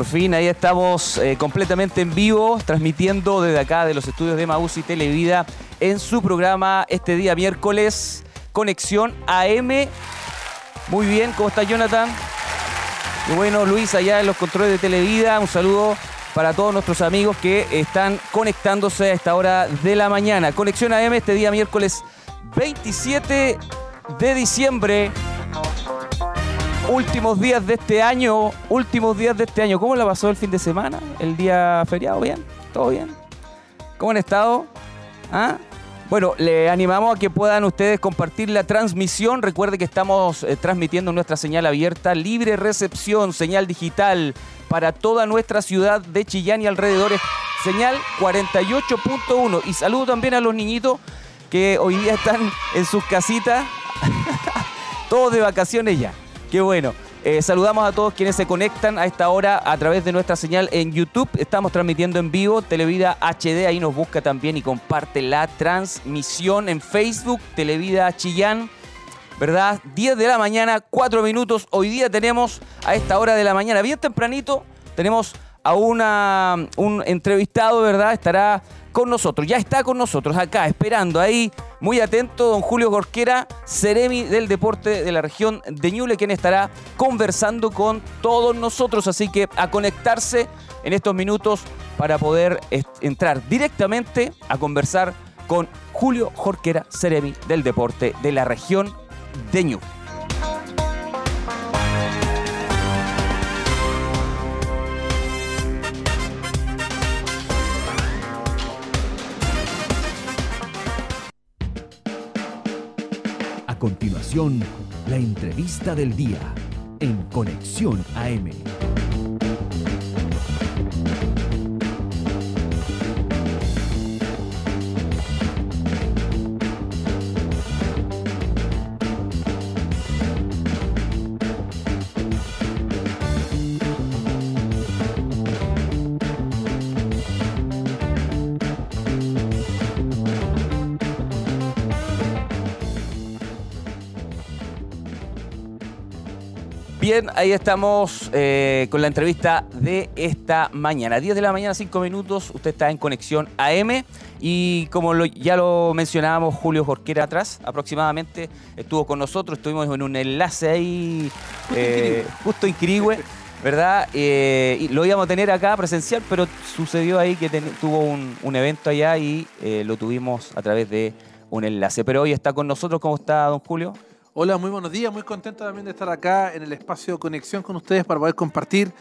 Por fin, ahí estamos eh, completamente en vivo, transmitiendo desde acá de los estudios de Maús y Televida en su programa este día miércoles, Conexión AM. Muy bien, ¿cómo está Jonathan? Y bueno, Luis, allá en los controles de Televida, un saludo para todos nuestros amigos que están conectándose a esta hora de la mañana. Conexión AM este día miércoles 27 de diciembre últimos días de este año, últimos días de este año. ¿Cómo la pasó el fin de semana? ¿El día feriado? ¿Bien? ¿Todo bien? ¿Cómo han estado? ¿Ah? Bueno, le animamos a que puedan ustedes compartir la transmisión. Recuerde que estamos eh, transmitiendo nuestra señal abierta, libre recepción, señal digital para toda nuestra ciudad de Chillán y alrededores. Señal 48.1. Y saludo también a los niñitos que hoy día están en sus casitas, todos de vacaciones ya. Qué bueno. Eh, saludamos a todos quienes se conectan a esta hora a través de nuestra señal en YouTube. Estamos transmitiendo en vivo Televida HD. Ahí nos busca también y comparte la transmisión en Facebook, Televida Chillán. ¿Verdad? 10 de la mañana, 4 minutos. Hoy día tenemos a esta hora de la mañana, bien tempranito, tenemos a una, un entrevistado, ¿verdad? Estará con nosotros. Ya está con nosotros acá, esperando ahí, muy atento, don Julio Gorquera, Ceremi del Deporte de la región de Ñuble, quien estará conversando con todos nosotros. Así que a conectarse en estos minutos para poder entrar directamente a conversar con Julio Jorquera, Ceremi del Deporte de la región de Ñuble. Continuación, la entrevista del día en Conexión AM. Bien, ahí estamos eh, con la entrevista de esta mañana. 10 de la mañana, 5 minutos. Usted está en Conexión AM. Y como ya lo mencionábamos, Julio Jorquera atrás, aproximadamente, estuvo con nosotros. Estuvimos en un enlace ahí, justo en Quirigüe, eh, ¿verdad? Eh, y lo íbamos a tener acá presencial, pero sucedió ahí que tuvo un, un, evento allá y lo tuvimos a través de un enlace. Pero hoy está con nosotros. ¿Cómo está, don Julio? Hola, muy buenos días. Muy contento también de estar acá en el espacio de conexión con ustedes para poder compartir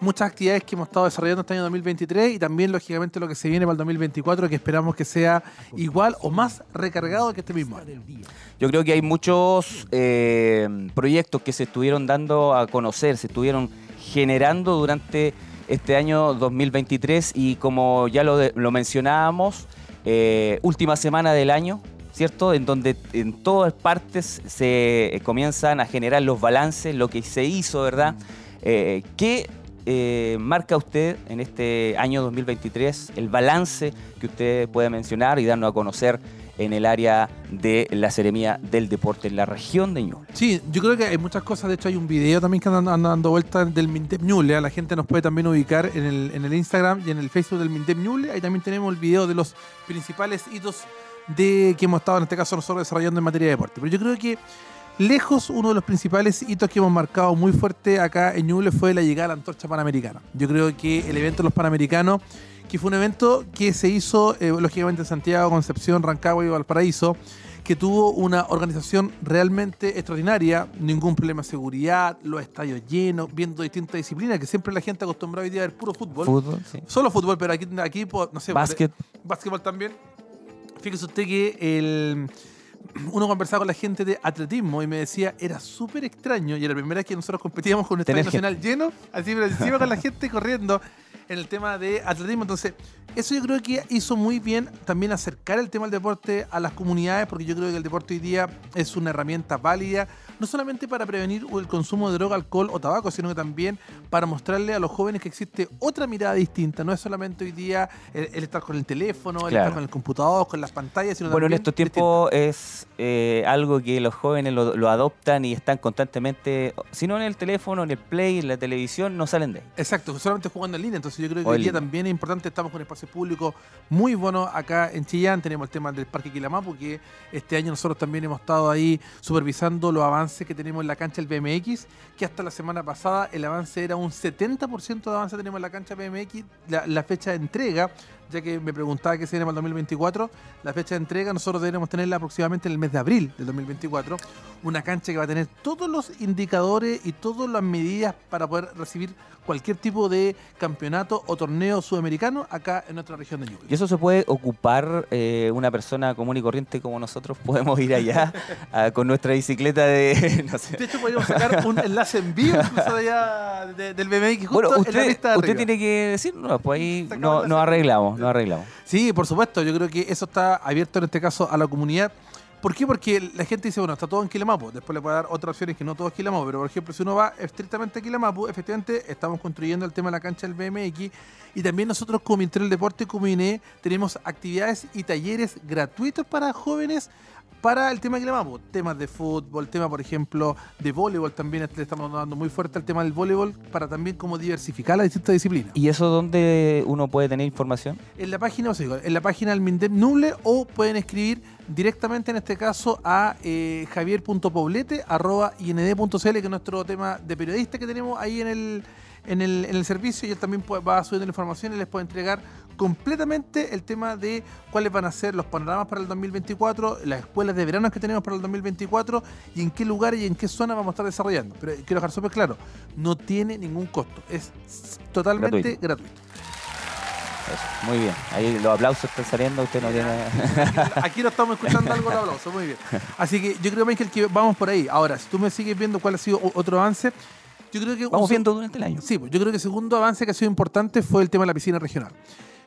muchas actividades que hemos estado desarrollando este año 2023 y también, lógicamente, lo que se viene para el 2024, que esperamos que sea igual o más recargado que este mismo año. Yo creo que hay muchos eh, proyectos que se estuvieron dando a conocer, se estuvieron generando durante este año 2023 y como ya lo, lo mencionábamos, eh, última semana del año, ¿cierto? En donde en todas partes se comienzan a generar los balances, lo que se hizo, ¿verdad? Eh, ¿Qué eh, marca usted en este año 2023 el balance que usted puede mencionar y darnos a conocer en el área de la Seremía del Deporte en la región de Ñuble. Sí, yo creo que hay muchas cosas. De hecho, hay un video también que anda dando vueltas del Mintep Ñuble. La gente nos puede también ubicar en el, en el Instagram y en el Facebook del Mintep Ñuble. Ahí también tenemos el video de los principales hitos de que hemos estado en este caso nosotros desarrollando en materia de deporte. Pero yo creo que lejos uno de los principales hitos que hemos marcado muy fuerte acá en Ñuble fue la llegada a la antorcha panamericana. Yo creo que el evento de los panamericanos, que fue un evento que se hizo eh, lógicamente en Santiago, Concepción, Rancagua y Valparaíso, que tuvo una organización realmente extraordinaria, ningún problema de seguridad, los estadios llenos, viendo distintas disciplinas, que siempre la gente acostumbrada hoy día a ver puro fútbol. Fútbol, Solo fútbol, pero aquí, aquí no sé, básquet. básquetbol también Fíjese usted que el, uno conversaba con la gente de atletismo y me decía, era súper extraño, y era la primera vez que nosotros competíamos con un estadio nacional lleno, así pero encima con la gente corriendo. En el tema de atletismo. Entonces, eso yo creo que hizo muy bien también acercar el tema del deporte a las comunidades, porque yo creo que el deporte hoy día es una herramienta válida, no solamente para prevenir el consumo de droga, alcohol o tabaco, sino que también para mostrarle a los jóvenes que existe otra mirada distinta. No es solamente hoy día el, el estar con el teléfono, el Claro. estar con el computador, con las pantallas, sino Bueno, en también estos tiempos es eh, algo que los jóvenes lo, lo adoptan y están constantemente, si no en el teléfono, en el play, en la televisión, no salen de ahí. Exacto, solamente jugando en línea. Entonces yo creo que hoy día también es importante, estamos con espacio público muy bueno acá en Chillán. Tenemos el tema del Parque Quilamapu, que este año nosotros también hemos estado ahí supervisando los avances que tenemos en la cancha del BMX, que hasta la semana pasada el avance era un 70% de avance tenemos en la cancha BMX. La, la fecha de entrega, ya que me preguntaba qué se viene para el 2024, la fecha de entrega nosotros deberíamos tenerla aproximadamente en el mes de abril del 2024. Una cancha que va a tener todos los indicadores y todas las medidas para poder recibir cualquier tipo de campeonato o torneo sudamericano acá en nuestra región de Ñuble. Y eso se puede ocupar eh, una persona común y corriente como nosotros. Podemos ir allá con nuestra bicicleta de. No sé. De hecho, podríamos sacar un enlace en vivo incluso de allá de- del BMX justo Bueno, en la usted, de usted tiene que decirnos, pues ahí no- nos serie. arreglamos, nos arreglamos. Sí, por supuesto. Yo creo que eso está abierto en este caso a la comunidad. ¿Por qué? Porque la gente dice, bueno, está todo en Quilamapu. Después le puede dar otras opciones que no todo es Quilamapu. Pero, por ejemplo, si uno va estrictamente a Quilamapu, efectivamente estamos construyendo el tema de la cancha del BMX. Y también nosotros como Ministerio del Deporte, como INE, tenemos actividades y talleres gratuitos para jóvenes para el tema de Quilamapu. Temas de fútbol, tema, por ejemplo, de voleibol también. Le estamos dando muy fuerte al tema del voleibol para también como diversificar las distintas disciplinas. ¿Y eso dónde uno puede tener información? En la página, o sea, en la página del Mindep Nuble o pueden escribir directamente en este caso a eh, javier.poblete.ind.cl que es nuestro tema de periodista que tenemos ahí en el, en el, en el servicio y él también va subiendo la información y les puede entregar completamente el tema de cuáles van a ser los panoramas para el 2024, las escuelas de verano que tenemos para el 2024 y en qué lugar y en qué zona vamos a estar desarrollando. Pero quiero dejar súper claro, no tiene ningún costo, es totalmente Gratuito. gratuito. Eso, muy bien. Ahí los aplausos están saliendo, usted no tiene. Aquí lo estamos escuchando algo de aplauso, muy bien. Así que yo creo, Michael, que vamos por ahí. Ahora, si tú me sigues viendo cuál ha sido otro avance, yo creo que... Vamos viendo durante el año. Sí, pues yo creo que el segundo avance que ha sido importante fue el tema de la piscina regional.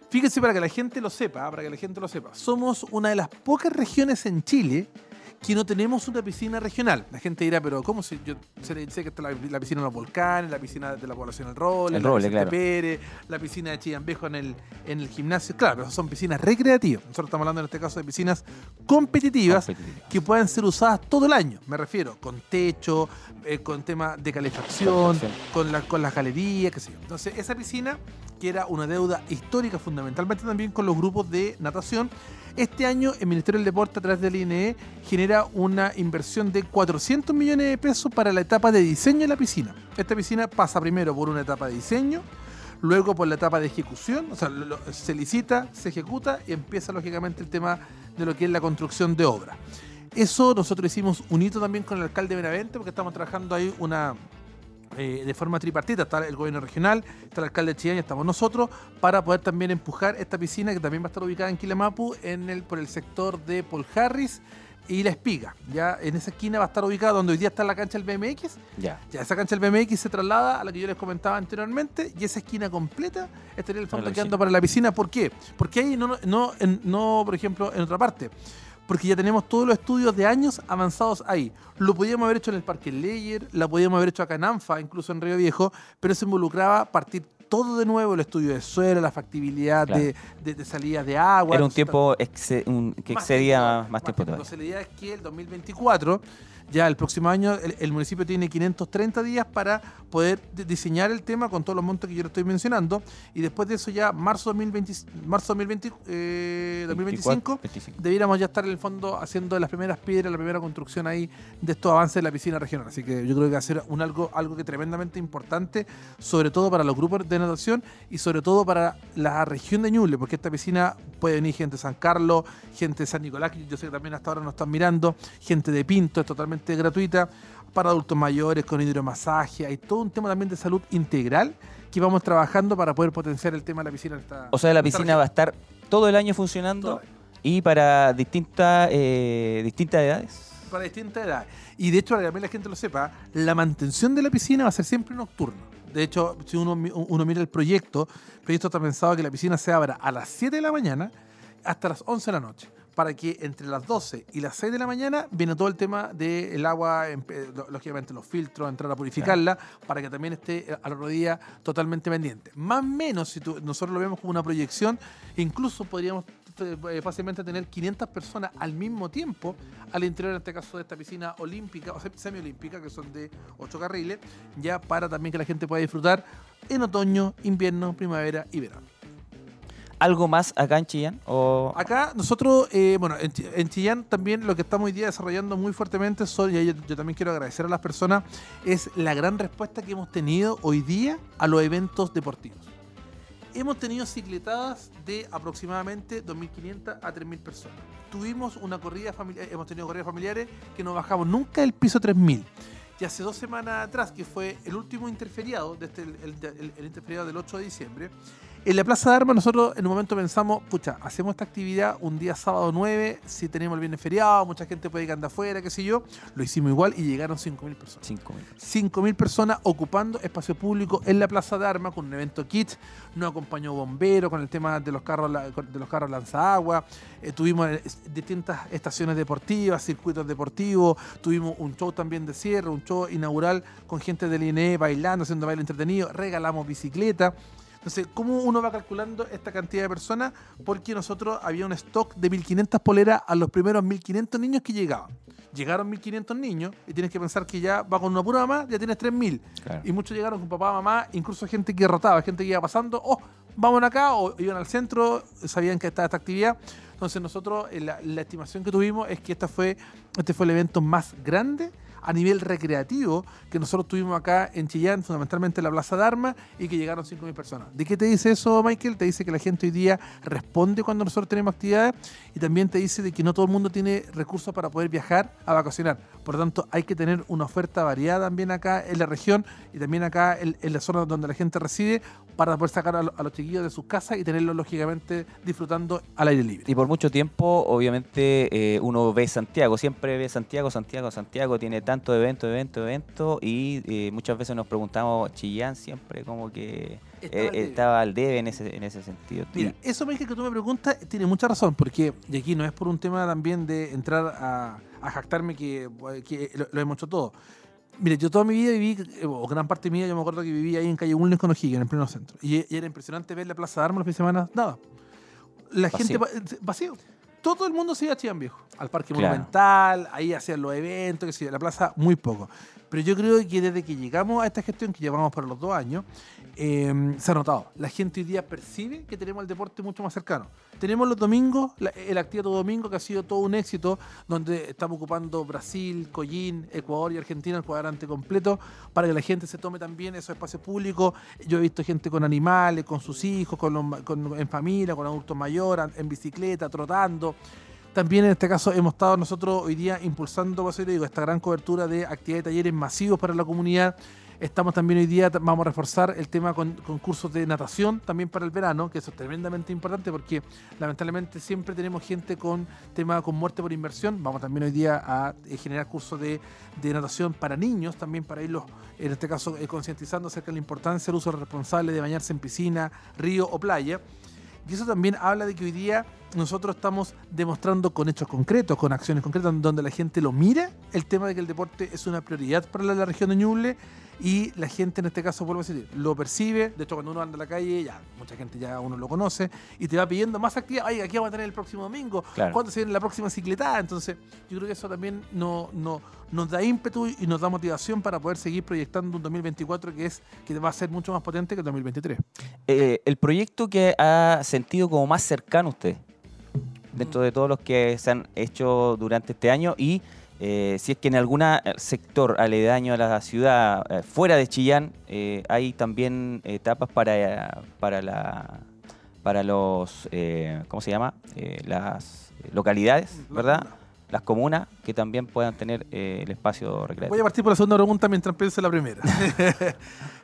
Fíjense para que la gente lo sepa, para que la gente lo sepa. Somos una de las pocas regiones en Chile que no tenemos una piscina regional. La gente dirá, pero ¿cómo si yo sé, sé que está la, la piscina de los volcanes, la piscina de la población del Roble, El la Roble, piscina de claro. Pérez, la piscina de Chillambejo en el, en el gimnasio? Claro, pero son piscinas recreativas. Nosotros estamos hablando en este caso de piscinas competitivas Competitivas. que puedan ser usadas todo el año. Me refiero, con techo, eh, con tema de calefacción, Calefacción. con, la, con las galerías, qué sé yo. Entonces, esa piscina, que era una deuda histórica, fundamentalmente también con los grupos de natación, este año el Ministerio del Deporte, a través del INE, genera una inversión de 400 millones de pesos para la etapa de diseño de la piscina. Esta piscina pasa primero por una etapa de diseño, luego por la etapa de ejecución, o sea, se licita, se ejecuta y empieza lógicamente el tema de lo que es la construcción de obra. Eso nosotros hicimos un hito también con el alcalde de Benavente, porque estamos trabajando ahí una eh, de forma tripartita. Está el gobierno regional, está el alcalde de Chillán y estamos nosotros, para poder también empujar esta piscina que también va a estar ubicada en Quilamapu, en el, por el sector de Paul Harris y La Espiga. Ya en esa esquina va a estar ubicada donde hoy día está la cancha del BMX. Ya. Ya esa cancha del BMX se traslada a la que yo les comentaba anteriormente y esa esquina completa estaría el fondo quedando para la piscina. ¿Por qué? Porque ahí no, no, en- no, por ejemplo, en otra parte. Porque ya tenemos todos los estudios de años avanzados ahí. Lo podíamos haber hecho en el Parque Leyer, la podíamos haber hecho acá en ANFA, incluso en Río Viejo, pero eso involucraba partir todo de nuevo, el estudio de suelo, la factibilidad Claro. de, de, de salida de agua. Era un tiempo exce- un- que más excedía tiempo, más tiempo todavía. Entonces la idea es que el 2024, ya el próximo año, el, el municipio tiene 530 días para poder di- diseñar el tema con todos los montos que yo le estoy mencionando. Y después de eso ya, marzo 2020, marzo 2020, eh, 2025, 25. debiéramos ya estar en el fondo haciendo las primeras piedras, la primera construcción ahí de estos avances de la piscina regional. Así que yo creo que va a ser un algo, algo que tremendamente importante, sobre todo para los grupos de natación y sobre todo para la región de Ñuble, porque esta piscina puede venir gente de San Carlos, gente de San Nicolás, que yo sé que también hasta ahora nos están mirando, gente de Pinto, es totalmente gratuita, para adultos mayores, con hidromasaje, hay todo un tema también de salud integral que vamos trabajando para poder potenciar el tema de la piscina. esta- O sea, la piscina va a estar todo el año funcionando y para distintas eh, distintas edades. para distintas edades. Y de hecho, para que también la gente lo sepa, la mantención de la piscina va a ser siempre nocturna. De hecho, si uno, mi- uno mira el proyecto, el proyecto está pensado que la piscina se abra a las 7 de la mañana hasta las 11 de la noche. Para que entre las 12 y las 6 de la mañana viene todo el tema del agua, eh, lo- lógicamente los filtros, entrar a purificarla, para que también esté eh, al otro día totalmente pendiente. Más o menos, si tú- nosotros lo vemos como una proyección, incluso podríamos fácilmente tener 500 personas al mismo tiempo al interior, en este caso, de esta piscina olímpica o semi- semiolímpica, que son de 8 carriles, ya para también que la gente pueda disfrutar en otoño, invierno, primavera y verano. ¿Algo más acá en Chillán? O... Acá nosotros, eh, bueno, en, en Chillán también lo que estamos hoy día desarrollando muy fuertemente son, y yo, yo también quiero agradecer a las personas, es la gran respuesta que hemos tenido hoy día a los eventos deportivos. Hemos tenido cicletadas de aproximadamente 2.500 a 3.000 personas. Tuvimos una corrida familiar, hemos tenido corridas familiares que no bajamos nunca del piso 3.000. Y hace dos semanas atrás, que fue el último interferiado, desde el, el- el- el interferiado del 8 de diciembre, en la Plaza de Armas nosotros en un momento pensamos, pucha, hacemos esta actividad un día sábado 9, si tenemos el viernes feriado, mucha gente puede ir andar afuera, qué sé yo. Lo hicimos igual y llegaron 5.000 personas. 5.000. 5.000 personas ocupando espacio público en la Plaza de Armas con un evento kit. Nos acompañó bombero con el tema de los carros, de los carros lanzagua. Eh, tuvimos eh, distintas estaciones deportivas, circuitos deportivos. Tuvimos un show también de cierre, un show inaugural con gente del INE bailando, haciendo baile entretenido. Regalamos bicicleta. Entonces, ¿cómo uno va calculando esta cantidad de personas? Porque nosotros había un stock de 1.500 poleras a los primeros 1.500 niños que llegaban. Llegaron 1.500 niños y tienes que pensar que ya va con una pura mamá, ya tienes 3.000. Claro. Y muchos llegaron con papá, mamá, incluso gente que rotaba, gente que iba pasando, oh, vamos acá, o iban al centro, sabían que estaba esta actividad. Entonces nosotros, eh, la, la estimación que tuvimos es que esta fue, este fue el evento más grande a nivel recreativo que nosotros tuvimos acá en Chillán, fundamentalmente en la Plaza de Armas, y que llegaron 5.000 personas. ¿De qué te dice eso, Michael? Te dice que la gente hoy día responde cuando nosotros tenemos actividades y también te dice de que no todo el mundo tiene recursos para poder viajar a vacacionar. Por lo tanto, hay que tener una oferta variada también acá en la región y también acá en, en la zona donde la gente reside para poder sacar a, lo- a los chiquillos de sus casas y tenerlos lógicamente disfrutando al aire libre. Y por mucho tiempo, obviamente, eh, uno ve Santiago, siempre ve Santiago, Santiago, Santiago, tiene tanto evento, evento, evento, y eh, muchas veces nos preguntamos, Chillán siempre como que Estaba eh, al debe. estaba al debe en ese, en ese sentido. Mira, eso Michael, que tú me preguntas tiene mucha razón, porque, y aquí no es por un tema también de entrar a, a jactarme que, que lo, lo hemos hecho todo. Mire, yo toda mi vida viví, eh, o gran parte de mi vida, yo me acuerdo que vivía ahí en calle Bulnes con O'Higgins, en el pleno centro. Y, y era impresionante ver la Plaza de Armas los fines de semana, nada. La Vacío. gente, eh, vacío. Todo el mundo se iba a Chillán Viejo, al Parque Claro. Monumental, ahí hacían los eventos, que sí, la plaza, muy poco. Pero yo creo que desde que llegamos a esta gestión, que llevamos para los dos años, eh, se ha notado. La gente hoy día percibe que tenemos el deporte mucho más cercano. Tenemos los domingos, la- el activo todo domingo, que ha sido todo un éxito, donde estamos ocupando Brasil, Collín, Ecuador y Argentina, el cuadrante completo, para que la gente se tome también esos espacios públicos. Yo he visto gente con animales, con sus hijos, con los en familia, con adultos mayores, en bicicleta, trotando. También en este caso hemos estado nosotros hoy día impulsando, digo, esta gran cobertura de actividades y talleres masivos para la comunidad. Estamos también hoy día, vamos a reforzar el tema con, con cursos de natación también para el verano, que eso es tremendamente importante porque lamentablemente siempre tenemos gente con tema con muerte por inversión. Vamos también hoy día a eh, generar cursos de, de natación para niños, también para irlos, en este caso, eh, concientizando acerca de la importancia del uso responsable de bañarse en piscina, río o playa. Y eso también habla de que hoy día nosotros estamos demostrando con hechos concretos, con acciones concretas, donde la gente lo mira, el tema de que el deporte es una prioridad para la, la región de Ñuble y la gente en este caso, vuelvo a decir, lo percibe. De hecho, cuando uno anda a la calle, ya mucha gente ya uno lo conoce y te va pidiendo más actividad. Ay, aquí vamos a tener el próximo domingo. Claro. ¿Cuándo se viene la próxima cicletada? Entonces, yo creo que eso también no, no- nos da ímpetu y nos da motivación para poder seguir proyectando un 2024 que es que va a ser mucho más potente que el 2023. Eh, el proyecto que ha sentido como más cercano usted, dentro de todos los que se han hecho durante este año, y eh, si es que en algún sector aledaño a la ciudad, eh, fuera de Chillán, eh, hay también etapas para, para, la, para los, eh, ¿cómo se llama? Eh, las localidades, ¿verdad? Las comunas que también puedan tener eh, el espacio Voy recreativo. a partir por la segunda pregunta mientras pienso en la primera.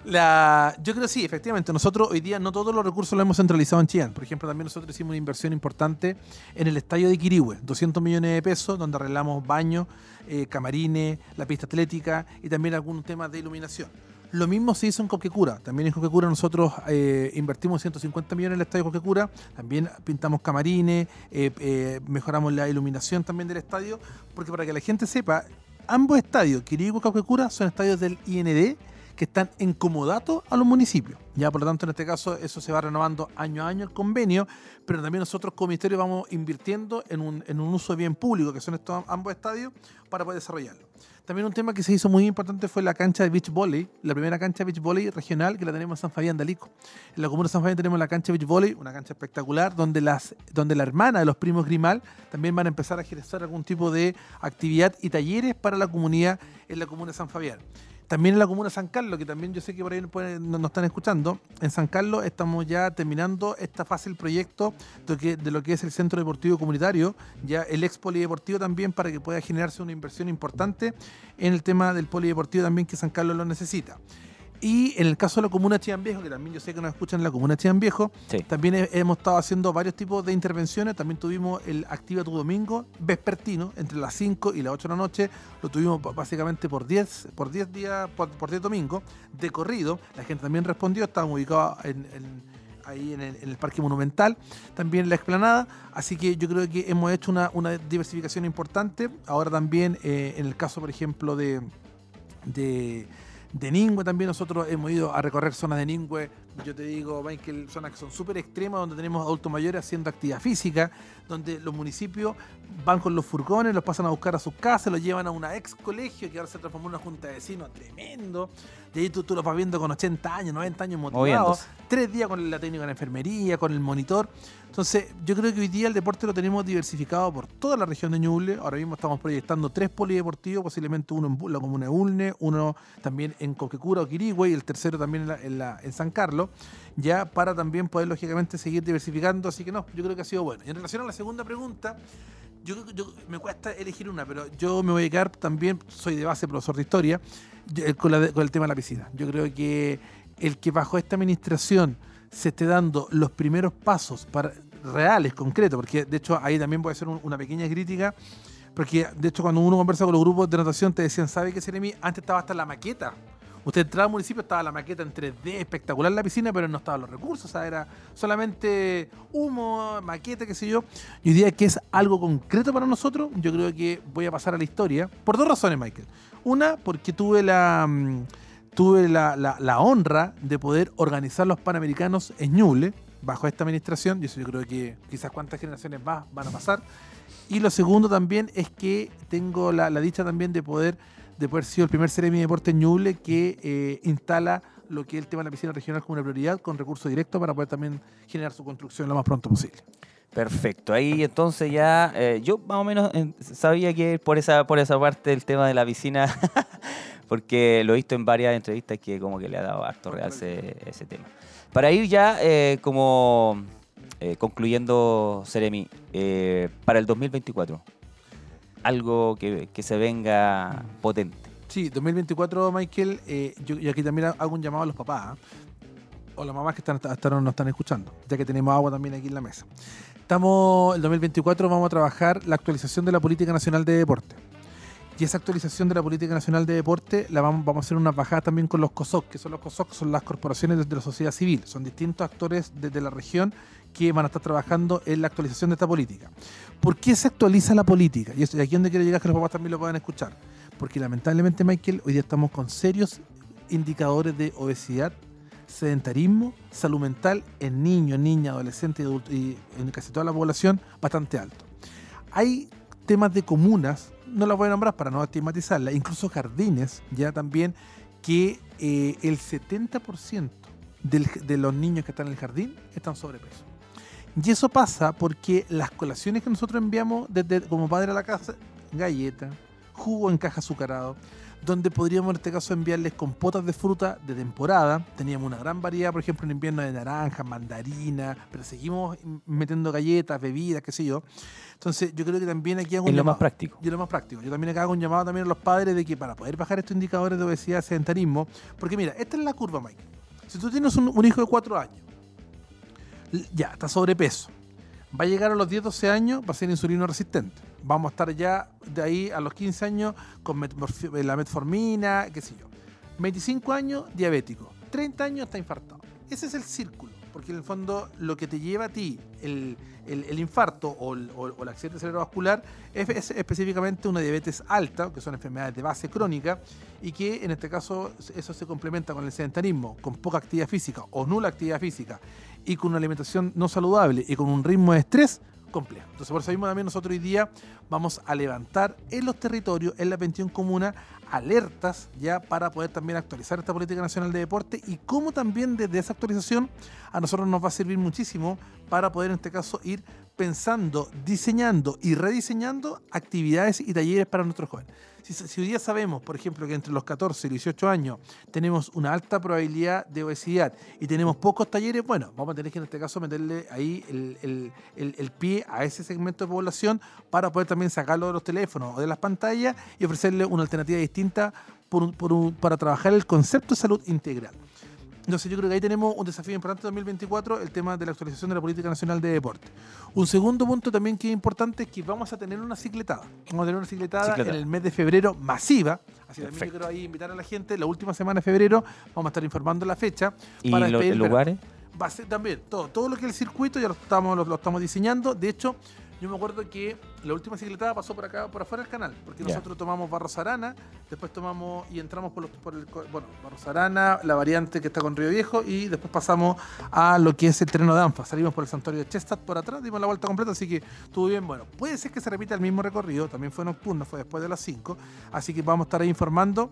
La- yo creo que sí, efectivamente. Nosotros hoy día no todos los recursos los hemos centralizado en Chillán. Por ejemplo, también nosotros hicimos una inversión importante en el estadio de Quirihue, 200 millones de pesos, donde arreglamos baños, eh, camarines, la pista atlética y también algunos temas de iluminación. Lo mismo se hizo en Coquecura. También en Coquecura nosotros eh, invertimos 150 millones en el estadio Coquecura. También pintamos camarines, eh, eh, mejoramos la iluminación también del estadio. Porque para que la gente sepa, ambos estadios, Quirigua y Coquecura, son estadios del IND que están en comodato a los municipios. Ya, por lo tanto, en este caso, eso se va renovando año a año el convenio, pero también nosotros como ministerio vamos invirtiendo en un, en un uso bien público, que son estos ambos estadios, para poder desarrollarlo. También un tema que se hizo muy importante fue la cancha de beach volley, la primera cancha de beach volley regional que la tenemos en San Fabián de Alico. En la comuna de San Fabián tenemos la cancha de beach volley, una cancha espectacular, donde, las, donde la hermana de los primos Grimal también van a empezar a ejercer algún tipo de actividad y talleres para la comunidad en la comuna de San Fabián. También en la comuna San Carlos, que también yo sé que por ahí nos están escuchando, en San Carlos estamos ya terminando esta fase del proyecto de, de lo que es el Centro Deportivo Comunitario, ya el ex polideportivo también para que pueda generarse una inversión importante en el tema del polideportivo también que San Carlos lo necesita. Y en el caso de la comuna Chillán Viejo, que también yo sé que nos escuchan en la comuna Chillán Viejo, Sí. también he- hemos estado haciendo varios tipos de intervenciones. También tuvimos el Activa tu Domingo vespertino, entre las 5 y las 8 de la noche. Lo tuvimos básicamente por 10, por 10 días, por, por 10 domingos, de corrido. La gente también respondió, estábamos ubicados en, en- ahí en el, en el Parque Monumental, también en la explanada. Así que yo creo que hemos hecho una, una diversificación importante. Ahora también, eh, en el caso, por ejemplo, de, de, de Ningüe también. Nosotros hemos ido a recorrer zonas de Ningüe, yo te digo, Michael, zonas que son súper extremas, donde tenemos adultos mayores haciendo actividad física, donde los municipios van con los furgones, los pasan a buscar a sus casas, los llevan a una ex colegio que ahora se transformó en una junta de vecinos tremendo, y ahí tú, tú los vas viendo con 80 años, 90 años motivados, tres días con la técnica de enfermería, con el monitor. Entonces, yo creo que hoy día el deporte lo tenemos diversificado por toda la región de Ñuble. Ahora mismo estamos proyectando tres polideportivos, posiblemente uno en la comuna de Ulne, uno también en Coquecura o Quirigüe y el tercero también en, la- en la- en San Carlos, ya para también poder lógicamente seguir diversificando. Así que no, yo creo que ha sido bueno. En relación a la segunda pregunta, yo, yo- me cuesta elegir una, pero yo me voy a quedar también, soy de base profesor de historia, eh, con, el tema de la piscina. Yo creo que el que bajo esta administración se esté dando los primeros pasos para, reales, concretos, porque de hecho ahí también voy a hacer un- una pequeña crítica, porque de hecho cuando uno conversa con los grupos de natación te decían, ¿sabe qué, Seremi? Antes estaba hasta la maqueta. Usted entraba al municipio, estaba la maqueta en 3D, espectacular la piscina, pero no estaban los recursos, o sea, era solamente humo, maqueta, qué sé yo. Y hoy día que es algo concreto para nosotros, yo creo que voy a pasar a la historia, por dos razones, Michael. Una, porque tuve la... mm, tuve la, la- honra de poder organizar los Panamericanos en Ñuble, bajo esta administración, y eso yo creo que quizás cuántas generaciones más van a pasar. Y lo segundo también es que tengo la dicha también de poder, de poder ser el primer Ceremi de Deporte Ñuble que eh, instala lo que es el tema de la piscina regional como una prioridad con recursos directos para poder también generar su construcción lo más pronto posible. Perfecto, ahí entonces ya eh, yo más o menos eh, sabía que por esa por esa parte el tema de la piscina, porque lo he visto en varias entrevistas que como que le ha dado harto realce ese tema. Para ir ya como concluyendo, Seremi, para el 2024, algo que, que se venga potente. Sí, 2024, Michael, eh, yo, yo aquí también hago un llamado a los papás ¿ah? o las mamás que están, ahora nos están escuchando, ya que tenemos agua también aquí en la mesa. Estamos, el 2024 vamos a trabajar la actualización de la Política Nacional de Deporte. Y esa actualización de la Política Nacional de Deporte la vamos, vamos a hacer una bajada también con los COSOC, que son los COSOC, son las corporaciones de la sociedad civil, son distintos actores desde la región que van a estar trabajando en la actualización de esta política. ¿Por qué se actualiza la política? Y, aquí es donde quiero llegar, que los papás también lo puedan escuchar. Porque lamentablemente, Michael, hoy día estamos con serios indicadores de obesidad, sedentarismo, salud mental en niños, niñas, adolescentes y, y en casi toda la población bastante alto. Hay temas de comunas, no las voy a nombrar para no estigmatizarlas, incluso jardines, ya también, que eh, el 70% del- de los niños que están en el jardín están sobrepeso. Y eso pasa porque las colaciones que nosotros enviamos desde, como padre a la casa, galleta, jugo en caja azucarado, donde podríamos en este caso enviarles compotas de fruta de temporada. Teníamos una gran variedad, por ejemplo, en invierno de naranja, mandarina, pero seguimos metiendo galletas, bebidas, qué sé yo. Entonces, yo creo que también aquí hago un Es lo más práctico. yo lo más práctico. Yo también acá hago un llamado también a los padres de que para poder bajar estos indicadores de obesidad sedentarismo, porque mira, esta es la curva, Mike. Si tú tienes un, un hijo de 4 años, ya, está sobrepeso, va a llegar a los 10, 12 años, va a ser insulino resistente. Vamos a estar ya de ahí a los 15 años con metmorfi- la metformina, qué sé yo. 25 años, diabético. 30 años, está infartado. Ese es el círculo, porque en el fondo lo que te lleva a ti el, el- infarto o el, accidente cerebrovascular es específicamente una diabetes alta, que son enfermedades de base crónica, y que en este caso eso se complementa con el sedentarismo, con poca actividad física o nula actividad física, y con una alimentación no saludable y con un ritmo de estrés complejo. Entonces, por eso mismo también nosotros hoy día vamos a levantar en los territorios, en la 21 comuna, alertas ya para poder también actualizar esta política nacional de deporte y cómo también desde esa actualización a nosotros nos va a servir muchísimo para poder en este caso ir pensando, diseñando y rediseñando actividades y talleres para nuestros jóvenes. Si, hoy día sabemos, por ejemplo, que entre los 14 y 18 años tenemos una alta probabilidad de obesidad y tenemos pocos talleres, bueno, vamos a tener que en este caso meterle ahí el- el pie a ese segmento de población para poder también sacarlo de los teléfonos o de las pantallas y ofrecerle una alternativa distinta por un- por un- para trabajar el concepto de salud integral. Entonces yo creo que ahí tenemos un desafío importante en 2024, el tema de la actualización de la política nacional de deporte. Un segundo punto también que es importante es que vamos a tener una cicletada. Vamos a tener una cicletada, Cicletada. en el mes de febrero masiva. Así que también yo quiero ahí invitar a la gente, la última semana de febrero vamos a estar informando la fecha. ¿Y para lo- despedir el verano. lugares? Va a ser también todo, todo lo que es el circuito ya lo estamos, lo, lo estamos diseñando. De hecho, yo me acuerdo que la última cicletada pasó por acá, por afuera del canal, porque nosotros tomamos Barros Arana, después tomamos y entramos por, los, por el, bueno, Barros Arana, la variante que está con Río Viejo, y después pasamos a lo que es el terreno de Anfa. Salimos por el santuario de Chestad por atrás, dimos la vuelta completa, así que estuvo bien. Bueno, puede ser que se repita el mismo recorrido, también fue nocturno, fue después de las 5, así que vamos a estar ahí informando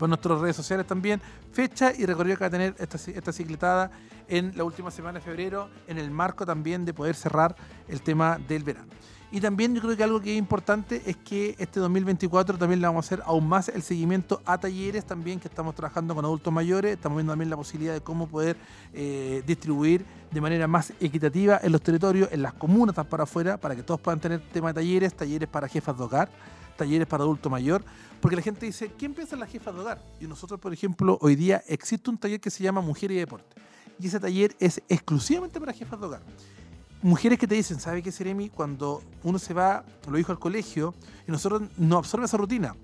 por nuestras redes sociales también, fecha y recorrido que va a tener esta, esta cicletada en la última semana de febrero, en el marco también de poder cerrar el tema del verano. Y también yo creo que algo que es importante es que este 2024 también le vamos a hacer aún más el seguimiento a talleres también que estamos trabajando con adultos mayores, estamos viendo también la posibilidad de cómo poder eh, distribuir de manera más equitativa en los territorios, en las comunas, para afuera, para que todos puedan tener tema de talleres, talleres para jefas de hogar, talleres para adulto mayor, porque la gente dice, ¿quién piensa en la jefa de hogar? Y nosotros, por ejemplo, hoy día existe un taller que se llama Mujer y Deporte. Y ese taller es exclusivamente para jefas de hogar. Mujeres que te dicen, ¿sabe qué, Seremi? Cuando uno se va, lo dijo al colegio, y nosotros no absorbe esa rutina,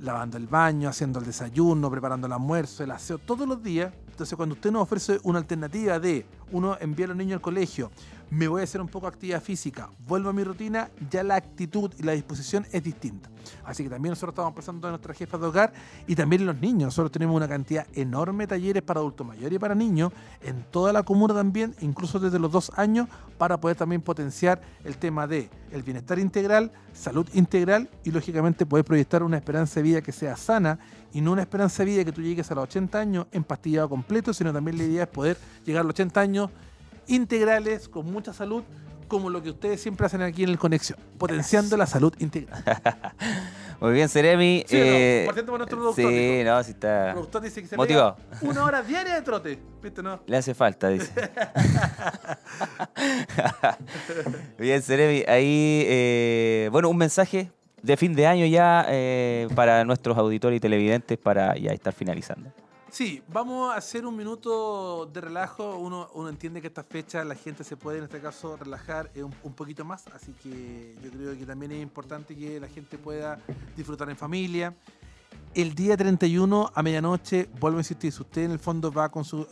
lavando el baño, haciendo el desayuno, preparando el almuerzo, el aseo, todos los días. Entonces, cuando usted nos ofrece una alternativa de uno enviar a los niños al colegio, me voy a hacer un poco de actividad física, vuelvo a mi rutina, ya la actitud y la disposición es distinta. Así que también nosotros estamos pensando en nuestras jefas de hogar y también en los niños. Nosotros tenemos una cantidad enorme de talleres para adultos mayores y para niños en toda la comuna también, incluso desde los dos años, para poder también potenciar el tema de el bienestar integral, salud integral y lógicamente poder proyectar una esperanza de vida que sea sana y no una esperanza de vida que tú llegues a los 80 años empastillado completo, sino también la idea es poder llegar a los 80 años integrales, con mucha salud, como lo que ustedes siempre hacen aquí en el Conexión, potenciando la salud integral. Muy bien, Seremi. ¿Sí no? eh, Partiendo por nuestro productor, Sí, dijo. no, sí está. El productor dice que se Motivado. una hora diaria de trote, ¿viste? No. Le hace falta, dice. Bien, Seremi. Ahí, eh, bueno, un mensaje de fin de año ya eh, para nuestros auditores y televidentes para ya estar finalizando. Sí, vamos a hacer un minuto de relajo. Uno, entiende que esta fecha la gente se puede en este caso relajar un, un poquito más, así que yo creo que también es importante que la gente pueda disfrutar en familia. El día 31 a medianoche, vuelvo a insistir, si usted en el fondo va a,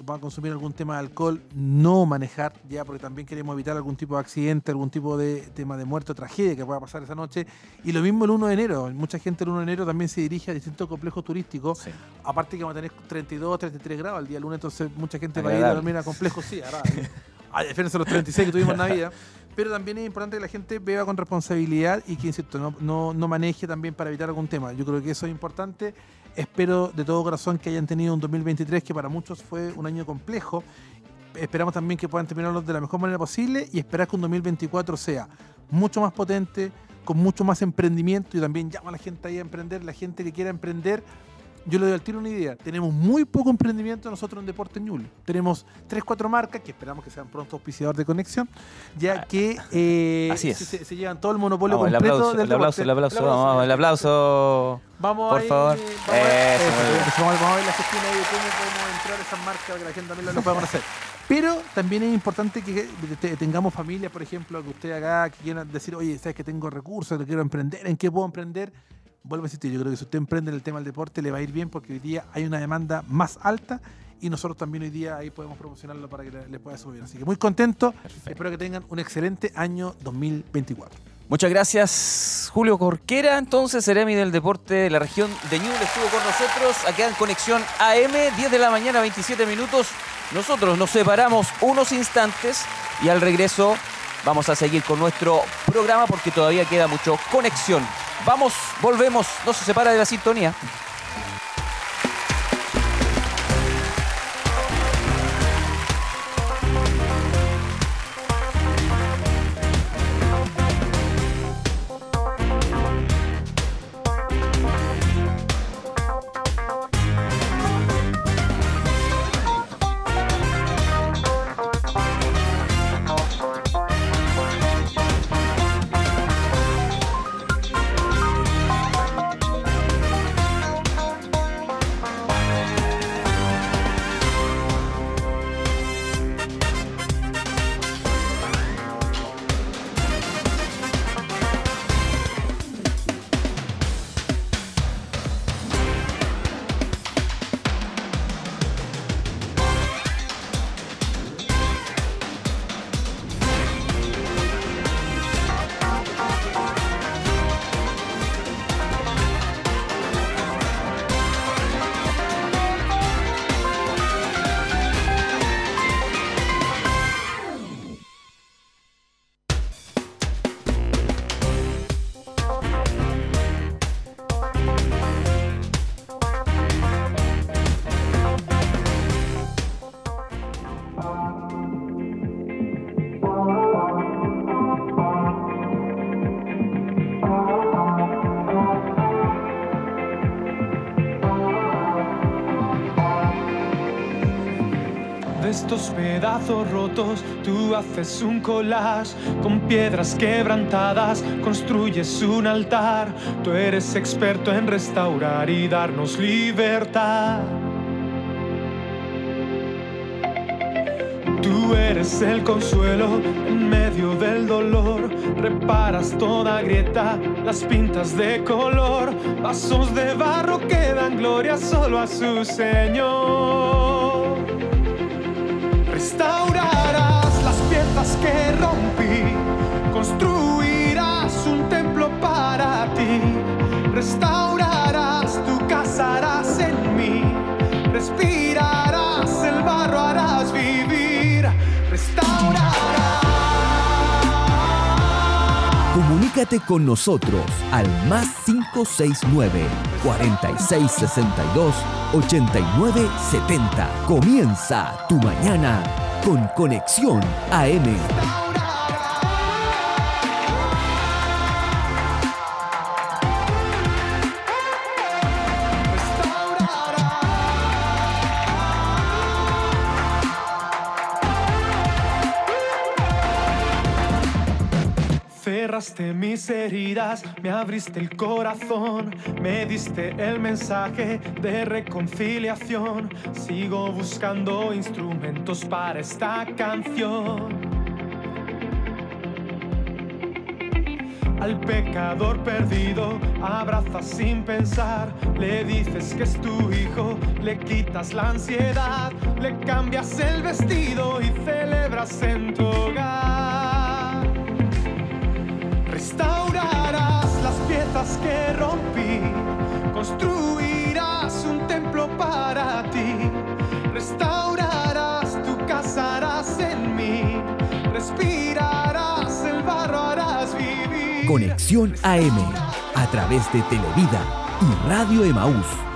va a consumir algún tema de alcohol, no manejar ya, porque también queremos evitar algún tipo de accidente, algún tipo de tema de muerte o tragedia que pueda pasar esa noche. Y lo mismo el 1 de enero, mucha gente el 1 de enero también se dirige a distintos complejos turísticos Sí. Aparte que vamos a tener 32, 33 grados el día lunes, entonces mucha gente va a ir a dormir a complejos, sí, agradable. A diferencia de los 36 que tuvimos en Navidad. Pero también es importante que la gente beba con responsabilidad y que, insisto, no, no, no maneje también para evitar algún tema. Yo creo que eso es importante. Espero de todo corazón que hayan tenido un 2023 que para muchos fue un año complejo. Esperamos también que puedan terminarlo de la mejor manera posible y esperar que un 2024 sea mucho más potente, con mucho más emprendimiento y también llama a la gente ahí a emprender, la gente que quiera emprender. Yo le doy al tiro una idea. Tenemos muy poco emprendimiento nosotros en Deporte Ñuble. Tenemos 3, 4 marcas que esperamos que sean pronto auspiciadores de conexión, ya que eh, Así es. Se, se- llevan todo el monopolio Vamos, el completo aplauso, del el aplauso, deporte. el aplauso, vamos, el aplauso. Vamos Por ahí, favor. Vamos, a ver, Eso, vamos a ver- vamos a ver la gestión ahí de cómo podemos entrar a esas marcas para que la gente también lo, pueda conocer. Pero también es importante que te- tengamos familia, por ejemplo, que usted haga, que quieran decir, oye, sabes que tengo recursos, que quiero emprender, ¿en qué puedo emprender? Vuelvo a insistir, yo creo que si usted emprende en el tema del deporte le va a ir bien porque hoy día hay una demanda más alta y nosotros también hoy día ahí podemos promocionarlo para que le, le pueda subir. Así que muy contento, espero que tengan un excelente año 2024. Muchas gracias, Julio Corquera. Entonces, Seremi del Deporte de la región de Ñuble estuvo con nosotros. Aquí en Conexión AM, 10 de la mañana, 27 minutos. Nosotros nos separamos unos instantes y al regreso vamos a seguir con nuestro programa porque todavía queda mucho conexión. Vamos, volvemos, no se separa de la sintonía. Rotos tú haces un collage con piedras quebrantadas, construyes un altar. Tú eres experto en restaurar y darnos libertad. Tú eres el consuelo en medio del dolor. Reparas toda grieta, las pintas de color. Vasos de barro que dan gloria solo a su Señor. Que rompí, construirás un templo para ti, restaurarás tu casa, harás en mí, respirarás el barro, harás vivir, restaurarás. Comunícate con nosotros al más 569 4662 8970. Comienza tu mañana con Conexión AM. Mis heridas, me abriste el corazón, me diste el mensaje de reconciliación. Sigo buscando instrumentos para esta canción. Al pecador perdido abrazas sin pensar, le dices que es tu hijo, le quitas la ansiedad, le cambias el vestido y celebras en tu hogar. Que rompí, construirás un templo para ti, restaurarás tu casa, harás en mí, respirarás el barro, harás vivir. Conexión AM a través de Televida y Radio Emaús.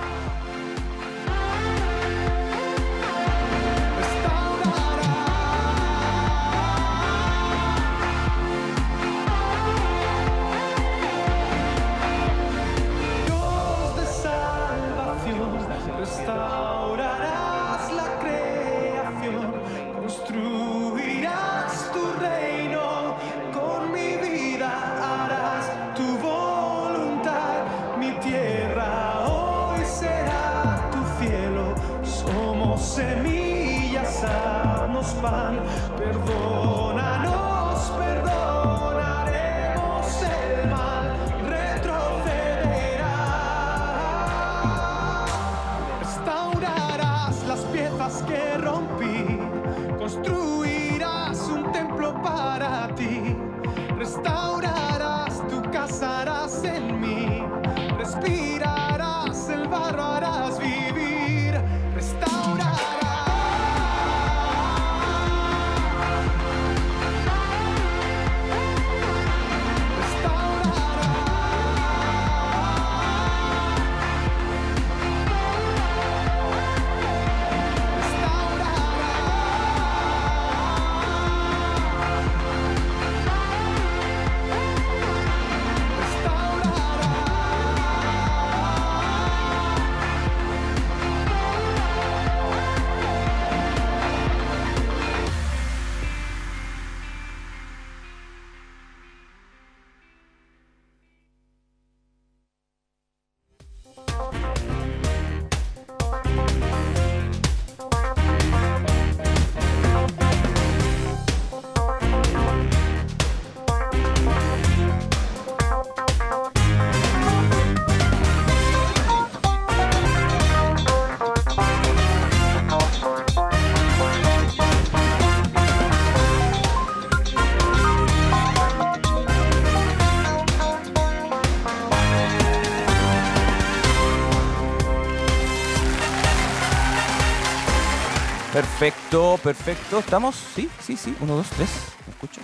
Perfecto. ¿Estamos? Sí, sí, sí. Uno, dos, tres. ¿Me escucho?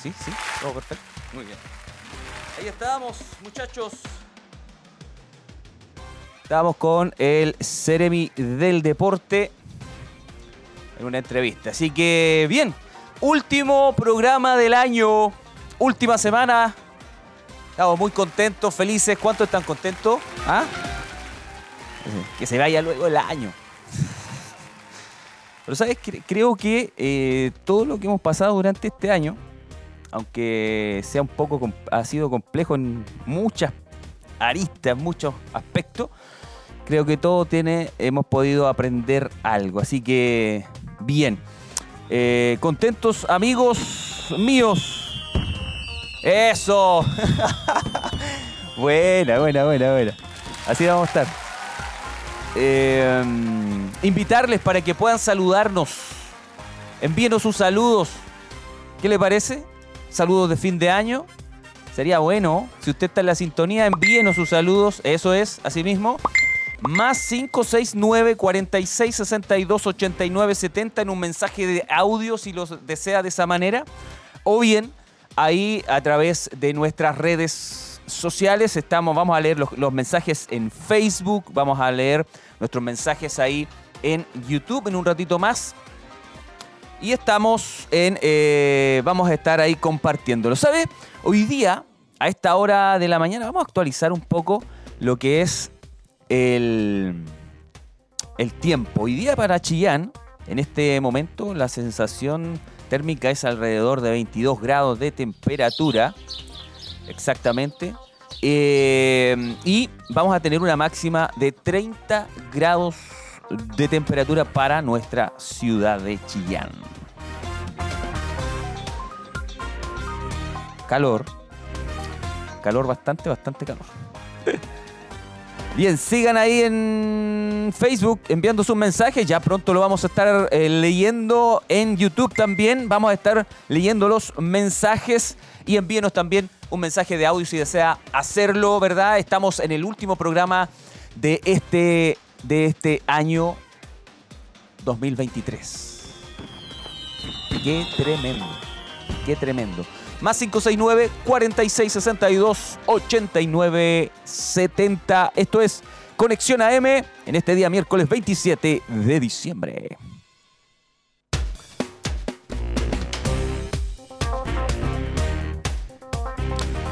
Sí, sí. Todo perfecto. Muy bien. Ahí estábamos, muchachos. Estábamos con el Ceremi del Deporte en una entrevista. Así que, bien. Último programa del año. Última semana. Estamos muy contentos, felices. ¿Cuántos están contentos? ¿Ah? Que se vaya luego el año. Pero sabes, Cre- creo que eh, todo lo que hemos pasado durante este año, aunque sea un poco ha sido complejo en muchas aristas, muchos aspectos, creo que todo tiene, hemos podido aprender algo. Así que, bien. Eh, contentos amigos míos. Eso. buena, buena, buena, buena. Así vamos a estar. Eh, invitarles para que puedan saludarnos. Envíenos sus saludos. ¿Qué le parece? Saludos de fin de año. Sería bueno. Si usted está en la sintonía, envíenos sus saludos. Eso es, así mismo. Más 569 46 62 89 70 en un mensaje de audio si los desea de esa manera. O bien ahí a través de nuestras redes sociales estamos, vamos a leer los, mensajes en Facebook, vamos a leer nuestros mensajes ahí en YouTube en un ratito más. Y estamos en, eh, vamos a estar ahí compartiéndolo. ¿Sabe? Hoy día, a esta hora de la mañana, vamos a actualizar un poco lo que es el, el tiempo. Hoy día para Chillán, en este momento, la sensación térmica es alrededor de 22 grados de temperatura. Exactamente. Eh, y vamos a tener una máxima de 30 grados de temperatura para nuestra ciudad de Chillán. Calor. Calor bastante, bastante calor. Bien, sigan ahí en Facebook enviando sus mensajes. Ya pronto lo vamos a estar eh, leyendo en YouTube también. Vamos a estar leyendo los mensajes y envíenos también un mensaje de audio si desea hacerlo, ¿verdad? Estamos en el último programa de este, de este año 2023. Qué tremendo, qué tremendo. Más 569 4662 8970. Esto es Conexión AM en este día miércoles 27 de diciembre.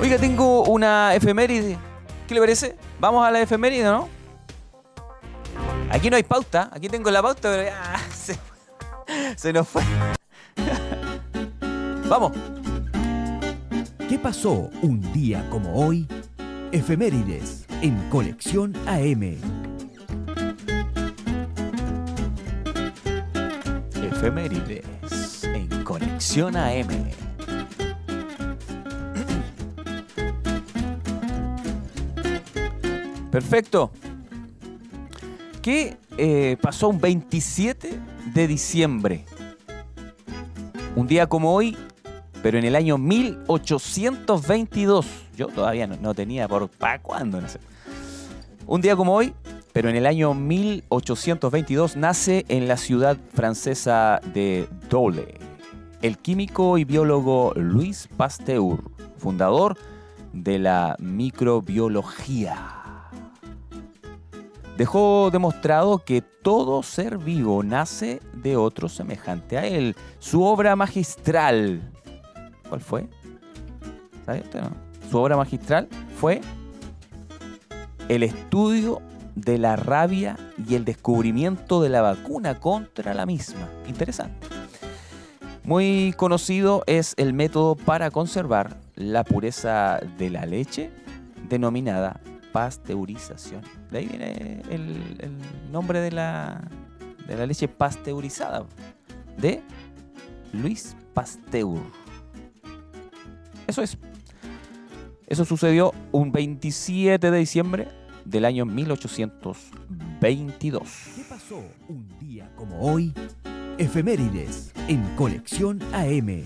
Oiga, tengo una efeméride. ¿Qué le parece? Vamos a la efeméride, ¿no? Aquí no hay pauta. Aquí tengo la pauta, pero ya se, se nos fue. Vamos. ¿Qué pasó un día como hoy? Efemérides en Conexión AM. Efemérides en Conexión AM. Perfecto. ¿Qué eh, pasó un 27 de diciembre? Un día como hoy, pero en el año 1822. Yo todavía no, tenía por para cuándo, sé. Un día como hoy, pero en el año 1822 nace en la ciudad francesa de Dole el químico y biólogo Louis Pasteur, fundador de la microbiología. Dejó demostrado que todo ser vivo nace de otro semejante a él. Su obra magistral, ¿cuál fue? ¿Sabe usted no? Su obra magistral fue el estudio de la rabia y el descubrimiento de la vacuna contra la misma. Interesante. Muy conocido es el método para conservar la pureza de la leche, denominada pasteurización. De ahí viene el, nombre de la, de la leche pasteurizada, de Luis Pasteur. Eso es. Eso sucedió un 27 de diciembre del año 1822. ¿Qué pasó un día como hoy? Efemérides en Conexión AM.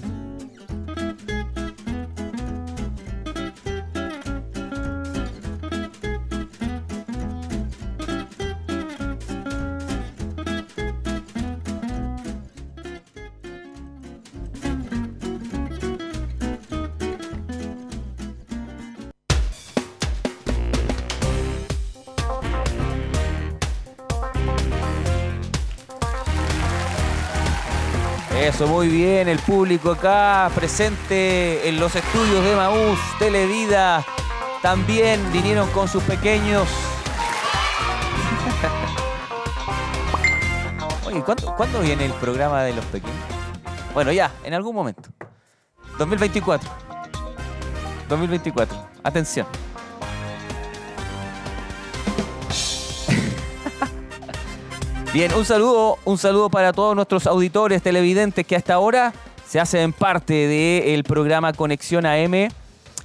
Eso, muy bien, el público acá presente en los estudios de Maús, Televida, también vinieron con sus pequeños. Oye, ¿cuándo, cuándo viene el programa de los pequeños? Bueno, ya, en algún momento. 2024. 2024. Atención. Bien, un saludo, un saludo para todos nuestros auditores, televidentes que hasta ahora se hacen parte del programa Conexión AM,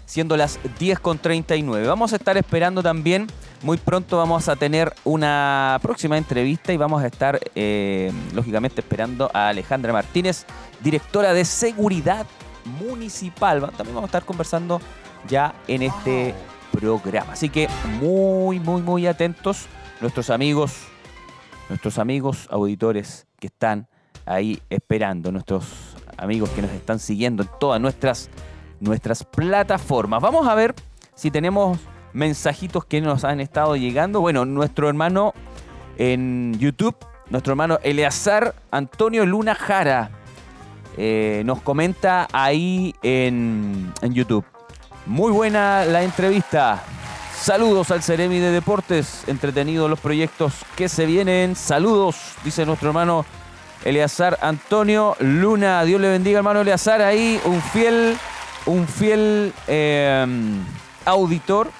siendo las 10.39. Vamos a estar esperando también, muy pronto vamos a tener una próxima entrevista y vamos a estar, eh, lógicamente, esperando a Alejandra Martínez, directora de Seguridad Municipal. También vamos a estar conversando ya en este programa. Así que muy, muy, muy atentos nuestros amigos nuestros amigos auditores que están ahí esperando, nuestros amigos que nos están siguiendo en todas nuestras, nuestras plataformas. Vamos a ver si tenemos mensajitos que nos han estado llegando. Bueno, nuestro hermano en YouTube, nuestro hermano Eleazar Antonio Luna Jara, eh, nos comenta ahí en, en YouTube. Muy buena la entrevista. Saludos al Ceremi de Deportes, entretenidos los proyectos que se vienen. Saludos, dice nuestro hermano Eleazar Antonio Luna. Dios le bendiga, hermano Eleazar. Ahí un fiel, un fiel eh, auditor,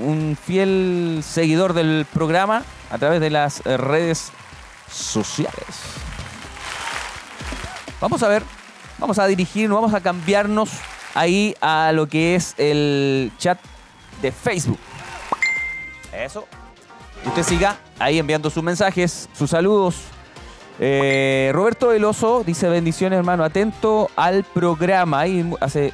un fiel seguidor del programa a través de las redes sociales. Vamos a ver, vamos a dirigirnos, vamos a cambiarnos ahí a lo que es el chat de Facebook. Eso. Usted siga ahí enviando sus mensajes, sus saludos. Eh, Roberto Veloso dice bendiciones, hermano. Atento al programa. Ahí hace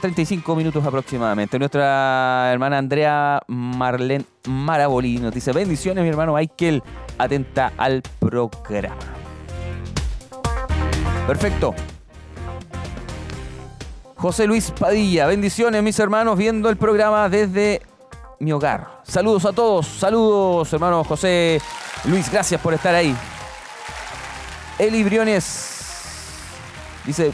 35 minutos aproximadamente. Nuestra hermana Andrea Marlene Maraboli nos dice bendiciones, mi hermano Michael. Atenta al programa. Perfecto. José Luis Padilla, bendiciones mis hermanos viendo el programa desde mi hogar. Saludos a todos, saludos hermano José Luis, gracias por estar ahí. Eli Briones dice,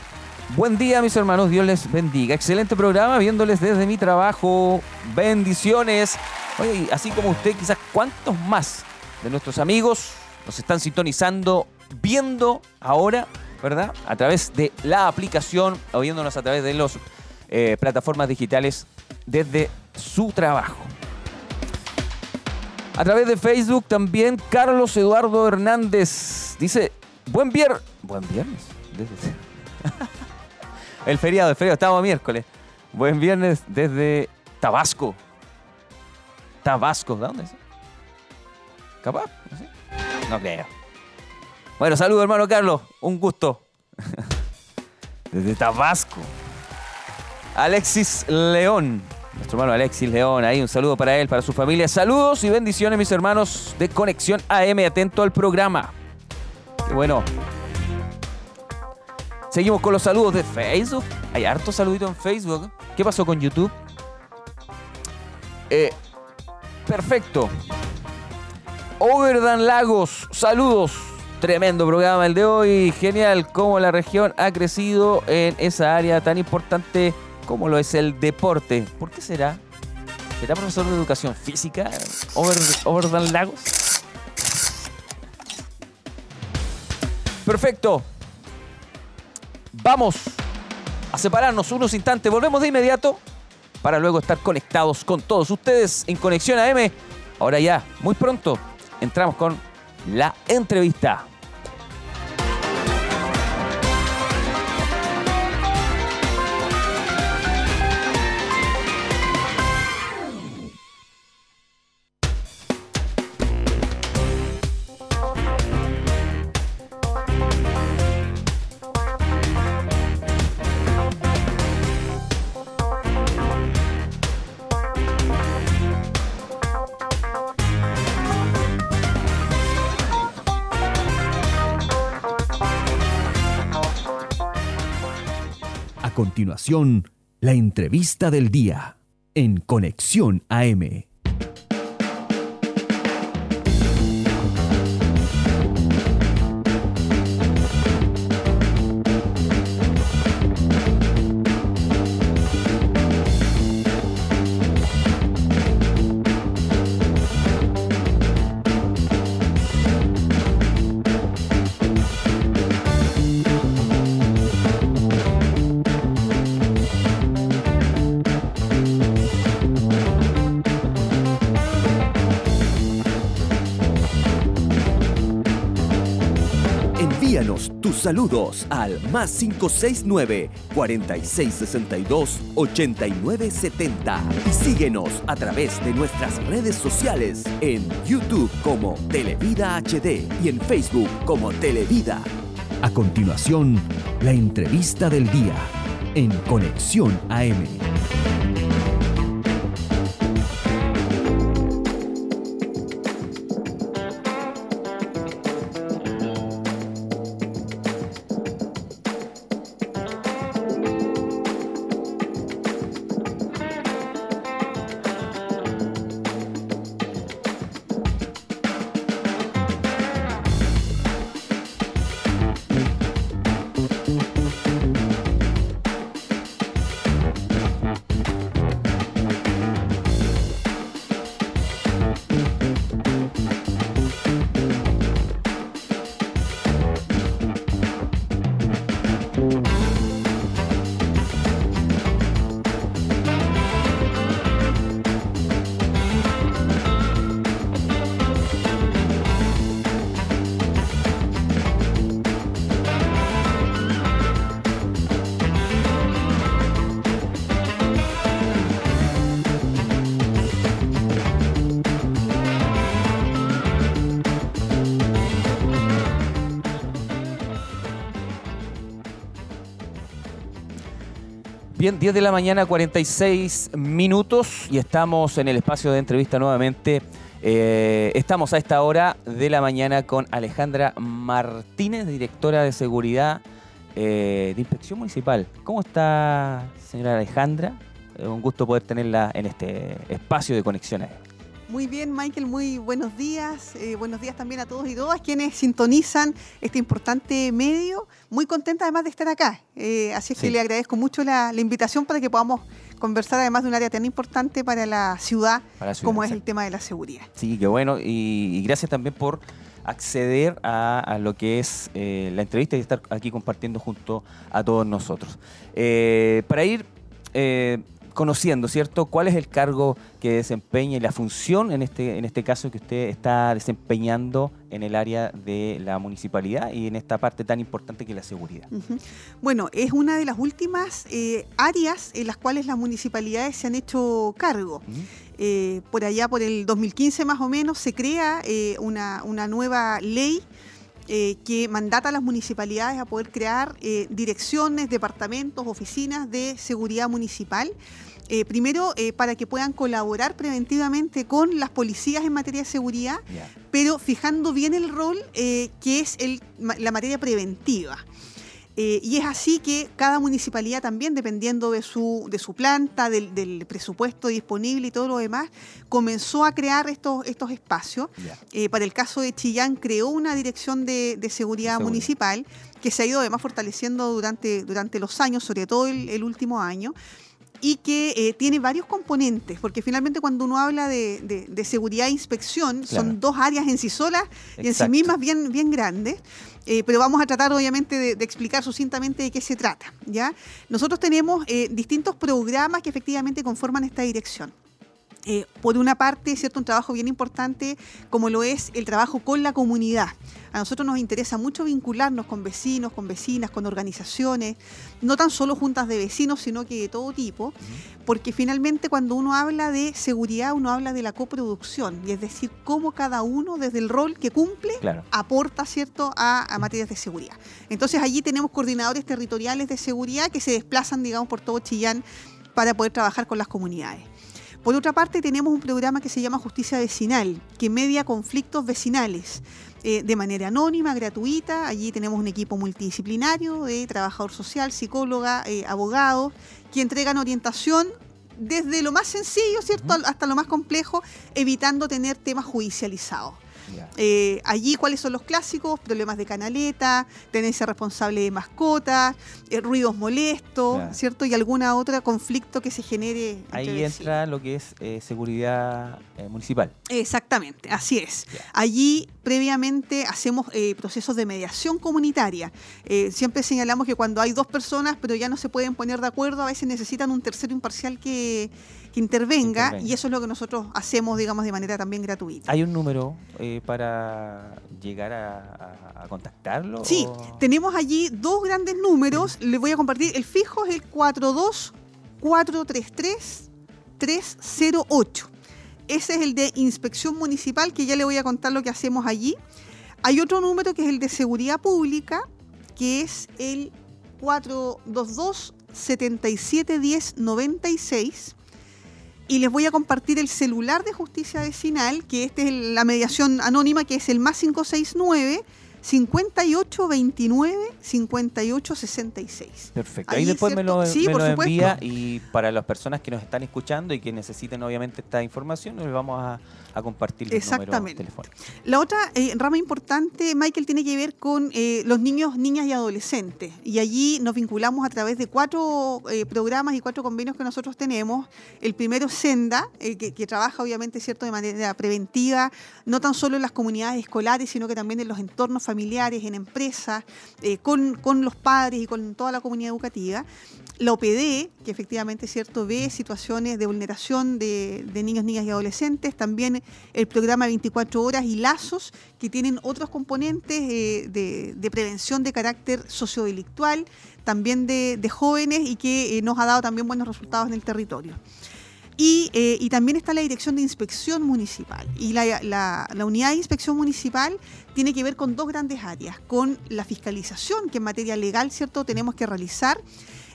buen día mis hermanos, Dios les bendiga. Excelente programa, viéndoles desde mi trabajo. Bendiciones. Oye, así como usted, quizás cuántos más de nuestros amigos nos están sintonizando, viendo ahora, ¿verdad? A través de la aplicación o viéndonos a través de las plataformas digitales desde su trabajo. A través de Facebook también Carlos Eduardo Hernández dice, buen viernes. Buen viernes. El feriado, el feriado, estamos miércoles. Buen viernes desde Tabasco. Tabasco, ¿de dónde es? Capaz, no. No creo. Bueno, saludos hermano Carlos, un gusto. Desde Tabasco. Alexis León, nuestro hermano Alexis León, ahí un saludo para él, para su familia. Saludos y bendiciones mis hermanos de Conexión AM, atento al programa. Qué bueno. Seguimos con los saludos de Facebook. Hay harto saludito en Facebook. ¿Qué pasó con YouTube? Eh, perfecto. Overdan Lagos, saludos. Tremendo programa el de hoy. Genial cómo la región ha crecido en esa área tan importante como lo es el deporte. ¿Por qué será? ¿Será profesor de educación física? Over, Overdan Lagos. Perfecto. Vamos a separarnos unos instantes. Volvemos de inmediato para luego estar conectados con todos ustedes en Conexión AM. Ahora ya, muy pronto, entramos con la entrevista. Continuación, la entrevista del día en Conexión AM. Saludos al más 569 4662 8970 y síguenos a través de nuestras redes sociales en YouTube como Televida HD y en Facebook como Televida. A continuación, la entrevista del día en Conexión AM. Bien, 10 de la mañana, 46 minutos y estamos en el espacio de entrevista nuevamente. Eh, estamos a esta hora de la mañana con Alejandra Martínez, directora de seguridad eh, de Inspección Municipal. ¿Cómo está, señora Alejandra? Eh, un gusto poder tenerla en este espacio de conexiones. Muy bien, Michael, muy buenos días. Eh, buenos días también a todos y todas quienes sintonizan este importante medio. Muy contenta además de estar acá. Eh, así es Sí. que le agradezco mucho la, la invitación para que podamos conversar además de un área tan importante para la ciudad, Para la ciudad, como es el tema de la seguridad. Sí, qué bueno. Y, y gracias también por acceder a, a lo que es eh, la entrevista y estar aquí compartiendo junto a todos nosotros. Eh, para ir eh, conociendo, ¿cierto? ¿Cuál es el cargo que desempeña y la función en este, en este caso que usted está desempeñando en el área de la municipalidad y en esta parte tan importante que es la seguridad? Bueno, es una de las últimas eh, áreas en las cuales las municipalidades se han hecho cargo. Eh, por allá, por el 2015 más o menos, se crea eh, una, una nueva ley eh, que mandata a las municipalidades a poder crear eh, direcciones, departamentos, oficinas de seguridad municipal. Eh, primero, para que puedan colaborar preventivamente con las policías en materia de seguridad, pero fijando bien el rol que es el- la materia preventiva. Eh, y es así que cada municipalidad también, dependiendo de su, de su planta, del, del presupuesto disponible y todo lo demás, comenzó a crear estos, estos espacios. Eh, para el caso de Chillán, creó una dirección de, de seguridad municipal que se ha ido además fortaleciendo durante, durante los años, sobre todo el, el último año, y que eh, tiene varios componentes, porque finalmente cuando uno habla de, de- de seguridad e inspección, Claro. son dos áreas en sí solas y en sí mismas bien, bien grandes. Eh, pero vamos a tratar obviamente de, de explicar sucintamente de qué se trata. ¿ya? Nosotros tenemos eh, distintos programas que efectivamente conforman esta dirección. Eh, por una parte, cierto, un trabajo bien importante como lo es el trabajo con la comunidad. A nosotros nos interesa mucho vincularnos con vecinos, con vecinas, con organizaciones, no tan solo juntas de vecinos, sino que de todo tipo, porque finalmente cuando uno habla de seguridad, uno habla de la coproducción, y es decir, cómo cada uno desde el rol que cumple Claro. aporta cierto a, a materias de seguridad. Entonces allí tenemos coordinadores territoriales de seguridad que se desplazan, digamos, por todo Chillán para poder trabajar con las comunidades. Por otra parte, tenemos un programa que se llama Justicia Vecinal, que media conflictos vecinales eh, de manera anónima, gratuita. Allí tenemos un equipo multidisciplinario de trabajador social, psicóloga, eh, abogado, que entregan orientación desde lo más sencillo, ¿cierto?, hasta lo más complejo, evitando tener temas judicializados. Eh, allí, ¿cuáles son los clásicos? Problemas de canaleta, tenencia responsable de mascotas, eh, ruidos molestos, Claro. ¿cierto? Y alguna otra conflicto que se genere. Ahí entra lo que es eh, seguridad municipal. Exactamente, así es. Allí previamente hacemos procesos de mediación comunitaria. Siempre señalamos que cuando hay dos personas, pero ya no se pueden poner de acuerdo, a veces necesitan un tercero imparcial que, que intervenga, Intervenga. y eso es lo que nosotros hacemos, digamos, de manera también gratuita. ¿Hay un número eh, para llegar a, a- a contactarlo? Sí, o- tenemos allí dos grandes números. Les voy a compartir. El fijo es el 42433-308. Ese es el de inspección municipal, que ya le voy a contar lo que hacemos allí. Hay otro número que es el de seguridad pública, que es el 422-7710-96. Y les voy a compartir el celular de justicia vecinal, que este es la mediación anónima, que es el más 569 5829 5866. Perfecto. Ahí, Ahí después me lo, Sí, me por lo envía y para las personas que nos están escuchando y que necesiten obviamente esta información, les vamos a, a compartir número Exactamente. telefónico. La otra eh, rama importante, Michael, tiene que ver con eh, los niños, niñas y adolescentes. Y allí nos vinculamos a través de cuatro eh, programas y cuatro convenios que nosotros tenemos. El primero, Senda, que, que trabaja obviamente cierto de manera preventiva, no tan solo en las comunidades escolares, sino que también en los entornos familiares, en empresas, con, con los padres y con toda la comunidad educativa. La OPD, que efectivamente cierto ve situaciones de vulneración de, de niños, niñas y adolescentes. También el programa 24 horas y lazos, que tienen otros componentes eh, de, prevención de carácter sociodelictual, también de, jóvenes y que eh, nos ha dado también buenos resultados en el territorio. Y, eh, también está la Dirección de Inspección Municipal. Y la, Unidad de Inspección Municipal tiene que ver con dos grandes áreas, con la fiscalización, que en materia legal, ¿cierto?, tenemos que realizar,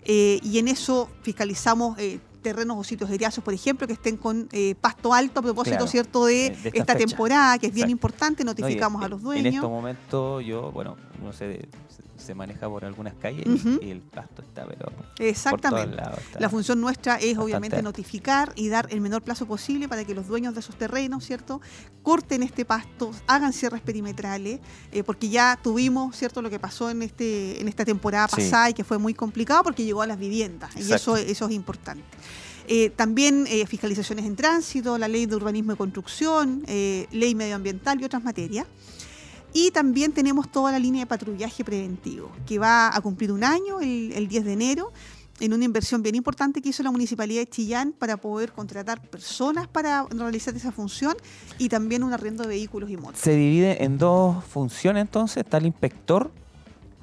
y en eso fiscalizamos eh, terrenos o sitios eriazos, por ejemplo, que estén con eh, pasto alto a propósito, Claro, ¿cierto?, de, eh, de esta temporada, que es bien Exacto. importante, No, y notificamos a en- los En dueños. estos momentos yo, bueno, no sé, se, se maneja por algunas calles y el pasto está, pero Exactamente. por todos lados. está. La función nuestra es obviamente notificar y dar el menor plazo posible para que los dueños de esos terrenos, ¿cierto?, corten este pasto, hagan cierres perimetrales, eh, porque ya tuvimos, ¿cierto?, lo que pasó en este en esta temporada Sí. pasada y que fue muy complicado porque llegó a las viviendas y eso, eso es importante. Eh, también eh, fiscalizaciones en tránsito, la ley de urbanismo y construcción, eh, ley medioambiental y otras materias. Y también tenemos toda la línea de patrullaje preventivo, que va a cumplir un año, el, el 10 de enero, en una inversión bien importante que hizo la Municipalidad de Chillán para poder contratar personas para realizar esa función y también un arriendo de vehículos y motos. Se divide en dos funciones entonces, está el inspector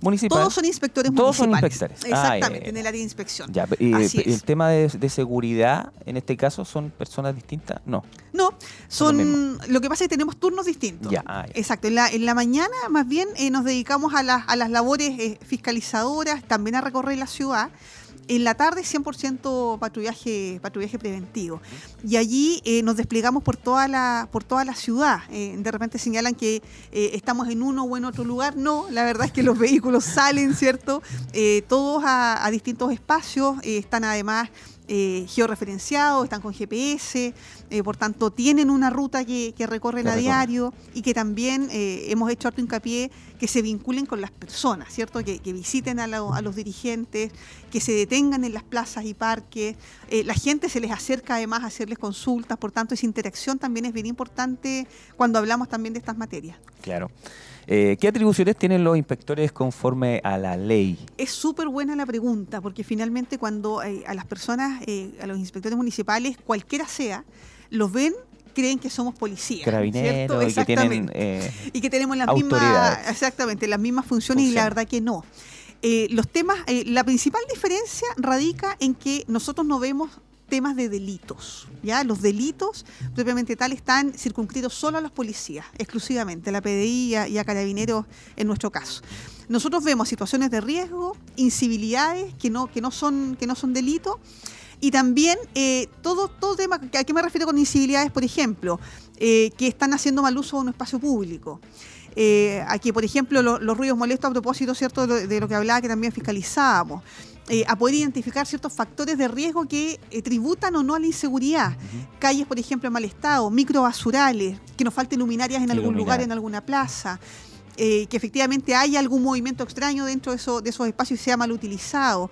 municipal. Todos son inspectores Todos son municipales. inspectores. Exactamente, ya, en el área de inspección. Ya, y Así el es. tema de, de seguridad, en este caso, ¿son personas distintas? No. No, Son lo que pasa es que tenemos turnos distintos. Ya, ah, ya. Exacto. En la, en la mañana, más bien, eh, nos dedicamos a, las- a las labores eh, fiscalizadoras, también a recorrer la ciudad. En la tarde, 100% patrullaje, patrullaje preventivo. Y allí eh, nos desplegamos por toda la, por toda la ciudad. Eh, de repente señalan que eh, estamos en uno o en otro lugar. No, la verdad es que los vehículos salen, ¿cierto? Todos a, distintos espacios. están además eh, georreferenciados, están con GPS, eh, por tanto tienen una ruta que, que recorren a diario y que también eh, hemos hecho harto hincapié que se vinculen con las personas, ¿cierto? Que, que visiten a, a los dirigentes, que se detengan en las plazas y parques. La gente se les acerca además a hacerles consultas, por tanto esa interacción también es bien importante cuando hablamos también de estas materias. Claro. Eh, ¿Qué atribuciones tienen los inspectores conforme a la ley? Es súper buena la pregunta, porque finalmente cuando eh, a las personas, eh, a los inspectores municipales, cualquiera sea, los ven, creen que somos policías. Carabineros ¿cierto? y que tienen... Eh, y que tenemos las mismas, exactamente, las mismas funciones, y la verdad que no. Los temas, la principal diferencia radica en que nosotros no vemos temas de delitos. ¿ya? Los delitos, propiamente tal, están circunscritos solo a los policías, exclusivamente, a la PDI y a, carabineros en nuestro caso. Nosotros vemos situaciones de riesgo, incivilidades que no, que no, son, no son delitos. Y también eh, todo, todo tema, ¿a qué me refiero con incivilidades? Por ejemplo, eh, que están haciendo mal uso de un espacio público. Eh, aquí, por ejemplo, lo- los ruidos molestos a propósito cierto de lo que hablaba que también fiscalizábamos. Eh, a poder identificar ciertos factores de riesgo que eh, tributan o no a la inseguridad. Calles, por ejemplo, en mal estado, microbasurales, que nos falten luminarias en algún lugar, en alguna plaza. eh, que efectivamente haya algún movimiento extraño dentro de, eso- de esos espacios y sea mal utilizado.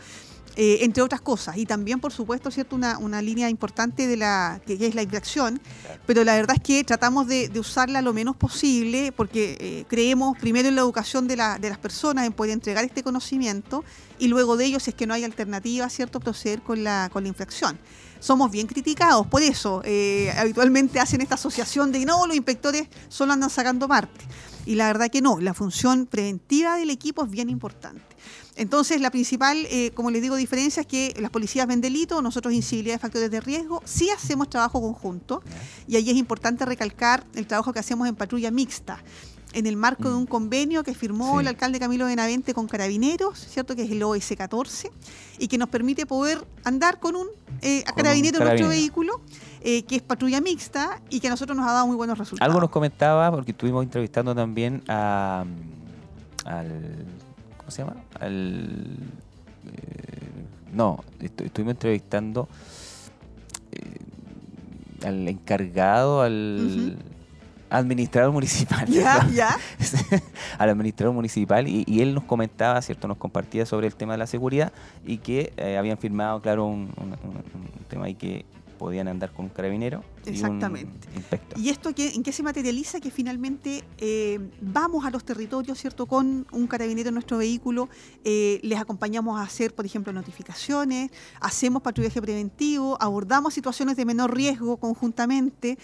Eh, entre otras cosas. Y también, por supuesto, cierto una, una línea importante de la que, que es la infracción, pero la verdad es que tratamos de, de usarla lo menos posible porque eh, creemos primero en la educación de, la- de las personas, en poder entregar este conocimiento y luego de ello, si es que no hay alternativa, ¿cierto?, proceder con la, con la infracción. Somos bien criticados por eso. eh, habitualmente hacen esta asociación de no, los inspectores solo andan sacando parte. Y la verdad que no, la función preventiva del equipo es bien importante. Entonces, la principal, eh, como les digo, diferencia es que las policías ven delito, nosotros incivilidad de factores de riesgo, sí hacemos trabajo conjunto y ahí es importante recalcar el trabajo que hacemos en patrulla mixta. En el marco de un convenio que firmó Sí. el alcalde Camilo Benavente con Carabineros, ¿cierto? Que es el OS 14, y que nos permite poder andar con un eh, Con un carabinero en nuestro vehículo, eh, que es patrulla mixta y que a nosotros nos ha dado muy buenos resultados. Algo nos comentaba, porque estuvimos entrevistando también a, al... ¿Cómo se llama? Al... eh, no, estu- estuvimos entrevistando eh, al encargado, al administrador municipal. Ya, ya. al administrador municipal y, y él nos comentaba, ¿cierto? Nos compartía sobre el tema de la seguridad y que eh, habían firmado, claro, un, un- un- un tema ahí que podían andar con un carabinero y un Exactamente. inspector. ¿Y esto qué- en qué se materializa? Que finalmente eh, vamos a los territorios, ¿cierto? Con un carabinero en nuestro vehículo, eh, les acompañamos a hacer, por ejemplo, notificaciones, hacemos patrullaje preventivo, abordamos situaciones de menor riesgo conjuntamente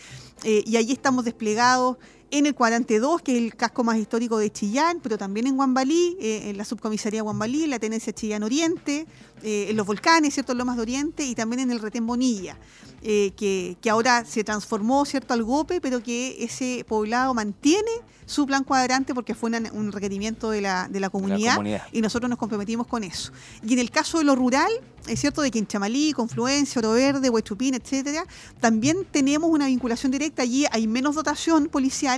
eh, y allí estamos desplegados en el cuadrante 2, que es el casco más histórico de Chillán, pero también en Guambalí, eh, en la subcomisaría Guambalí, en la tenencia Chillán Oriente, eh, en los volcanes, ¿cierto? En Lomas de Oriente y también en el retén Bonilla, eh, que, que ahora se transformó, ¿cierto? Al GOPE, pero que ese poblado mantiene su plan cuadrante porque fue una- un requerimiento de la, de la comunidad comunidad. y nosotros nos comprometimos con eso. Y en el caso de lo rural, es cierto de que en Chamalí, Confluencia, Oro Verde, Huechupín, etcétera, también tenemos una vinculación directa. Allí hay menos dotación policial,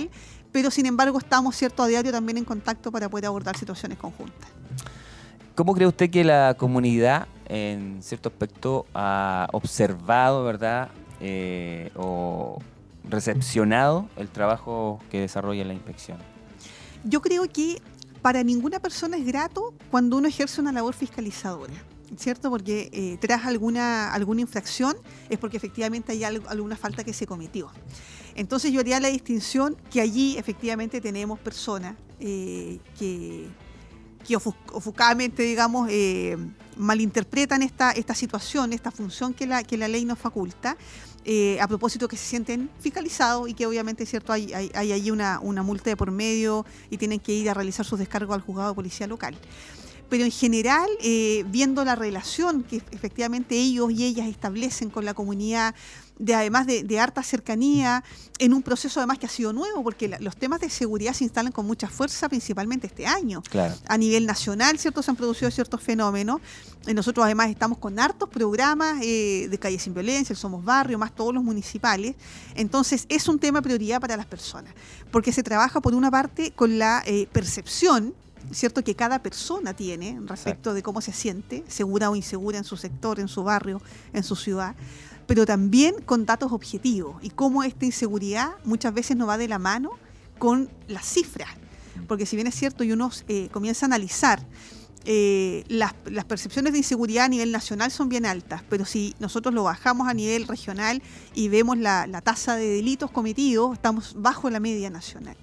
pero sin embargo estamos cierto a diario también en contacto para poder abordar situaciones conjuntas. ¿Cómo cree usted que la comunidad, en cierto aspecto, ha observado, verdad, eh, o recepcionado el trabajo que desarrolla la inspección? Yo creo que para ninguna persona es grato cuando uno ejerce una labor fiscalizadora. ¿Cierto? Porque eh, tras alguna, alguna infracción es porque efectivamente hay algo- alguna falta que se cometió. Entonces yo haría la distinción que allí efectivamente tenemos personas eh, que que ofus- ofuscadamente, digamos, eh, malinterpretan esta, esta situación, esta función que la, que la ley nos faculta, eh, a propósito que se sienten fiscalizados y que obviamente cierto hay, hay, allí una, una multa de por medio y tienen que ir a realizar sus descargos al juzgado de policía local. Pero en general, viendo la relación que efectivamente ellos y ellas establecen con la comunidad, de además de, de harta cercanía, en un proceso además que ha sido nuevo, porque la- los temas de seguridad se instalan con mucha fuerza, principalmente este año Claro. a nivel nacional, ¿cierto? Se han producido ciertos fenómenos. Eh, Nosotros además estamos con hartos programas eh, de Calle Sin Violencia, el Somos Barrio, más todos los municipales. Entonces es un tema prioridad para las personas, porque se trabaja por una parte con la eh, percepción. ¿Cierto? Que cada persona tiene respecto de cómo se siente, segura o insegura en su sector, en su barrio, en su ciudad, pero también con datos objetivos y cómo esta inseguridad muchas veces no va de la mano con las cifras. Porque si bien es cierto y uno eh, comienza a analizar, eh, las, las percepciones de inseguridad a nivel nacional son bien altas, pero si nosotros lo bajamos a nivel regional y vemos la, la tasa de delitos cometidos, estamos bajo la media nacional.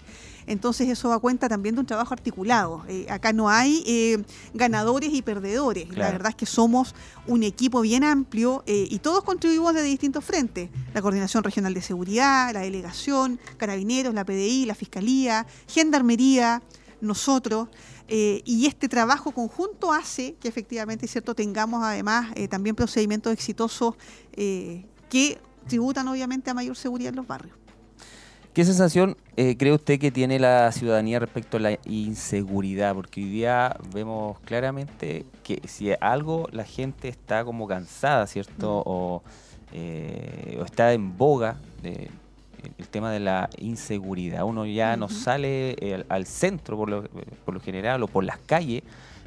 Entonces eso da cuenta también de un trabajo articulado. Eh, acá no hay eh, ganadores y perdedores. La verdad es que somos un equipo bien amplio eh, y todos contribuimos de distintos frentes. La Coordinación Regional de Seguridad, la Delegación, Carabineros, la PDI, la Fiscalía, Gendarmería, nosotros. eh, y este trabajo conjunto hace que efectivamente cierto tengamos además eh, también procedimientos exitosos eh, que tributan obviamente a mayor seguridad en los barrios. ¿Qué sensación eh, cree usted que tiene la ciudadanía respecto a la inseguridad? Porque hoy día vemos claramente que si algo la gente está como cansada, ¿cierto? O, eh, o está en boga de- el tema de la inseguridad. Uno ya no sale eh, al, al centro por lo, por lo general o por las calles.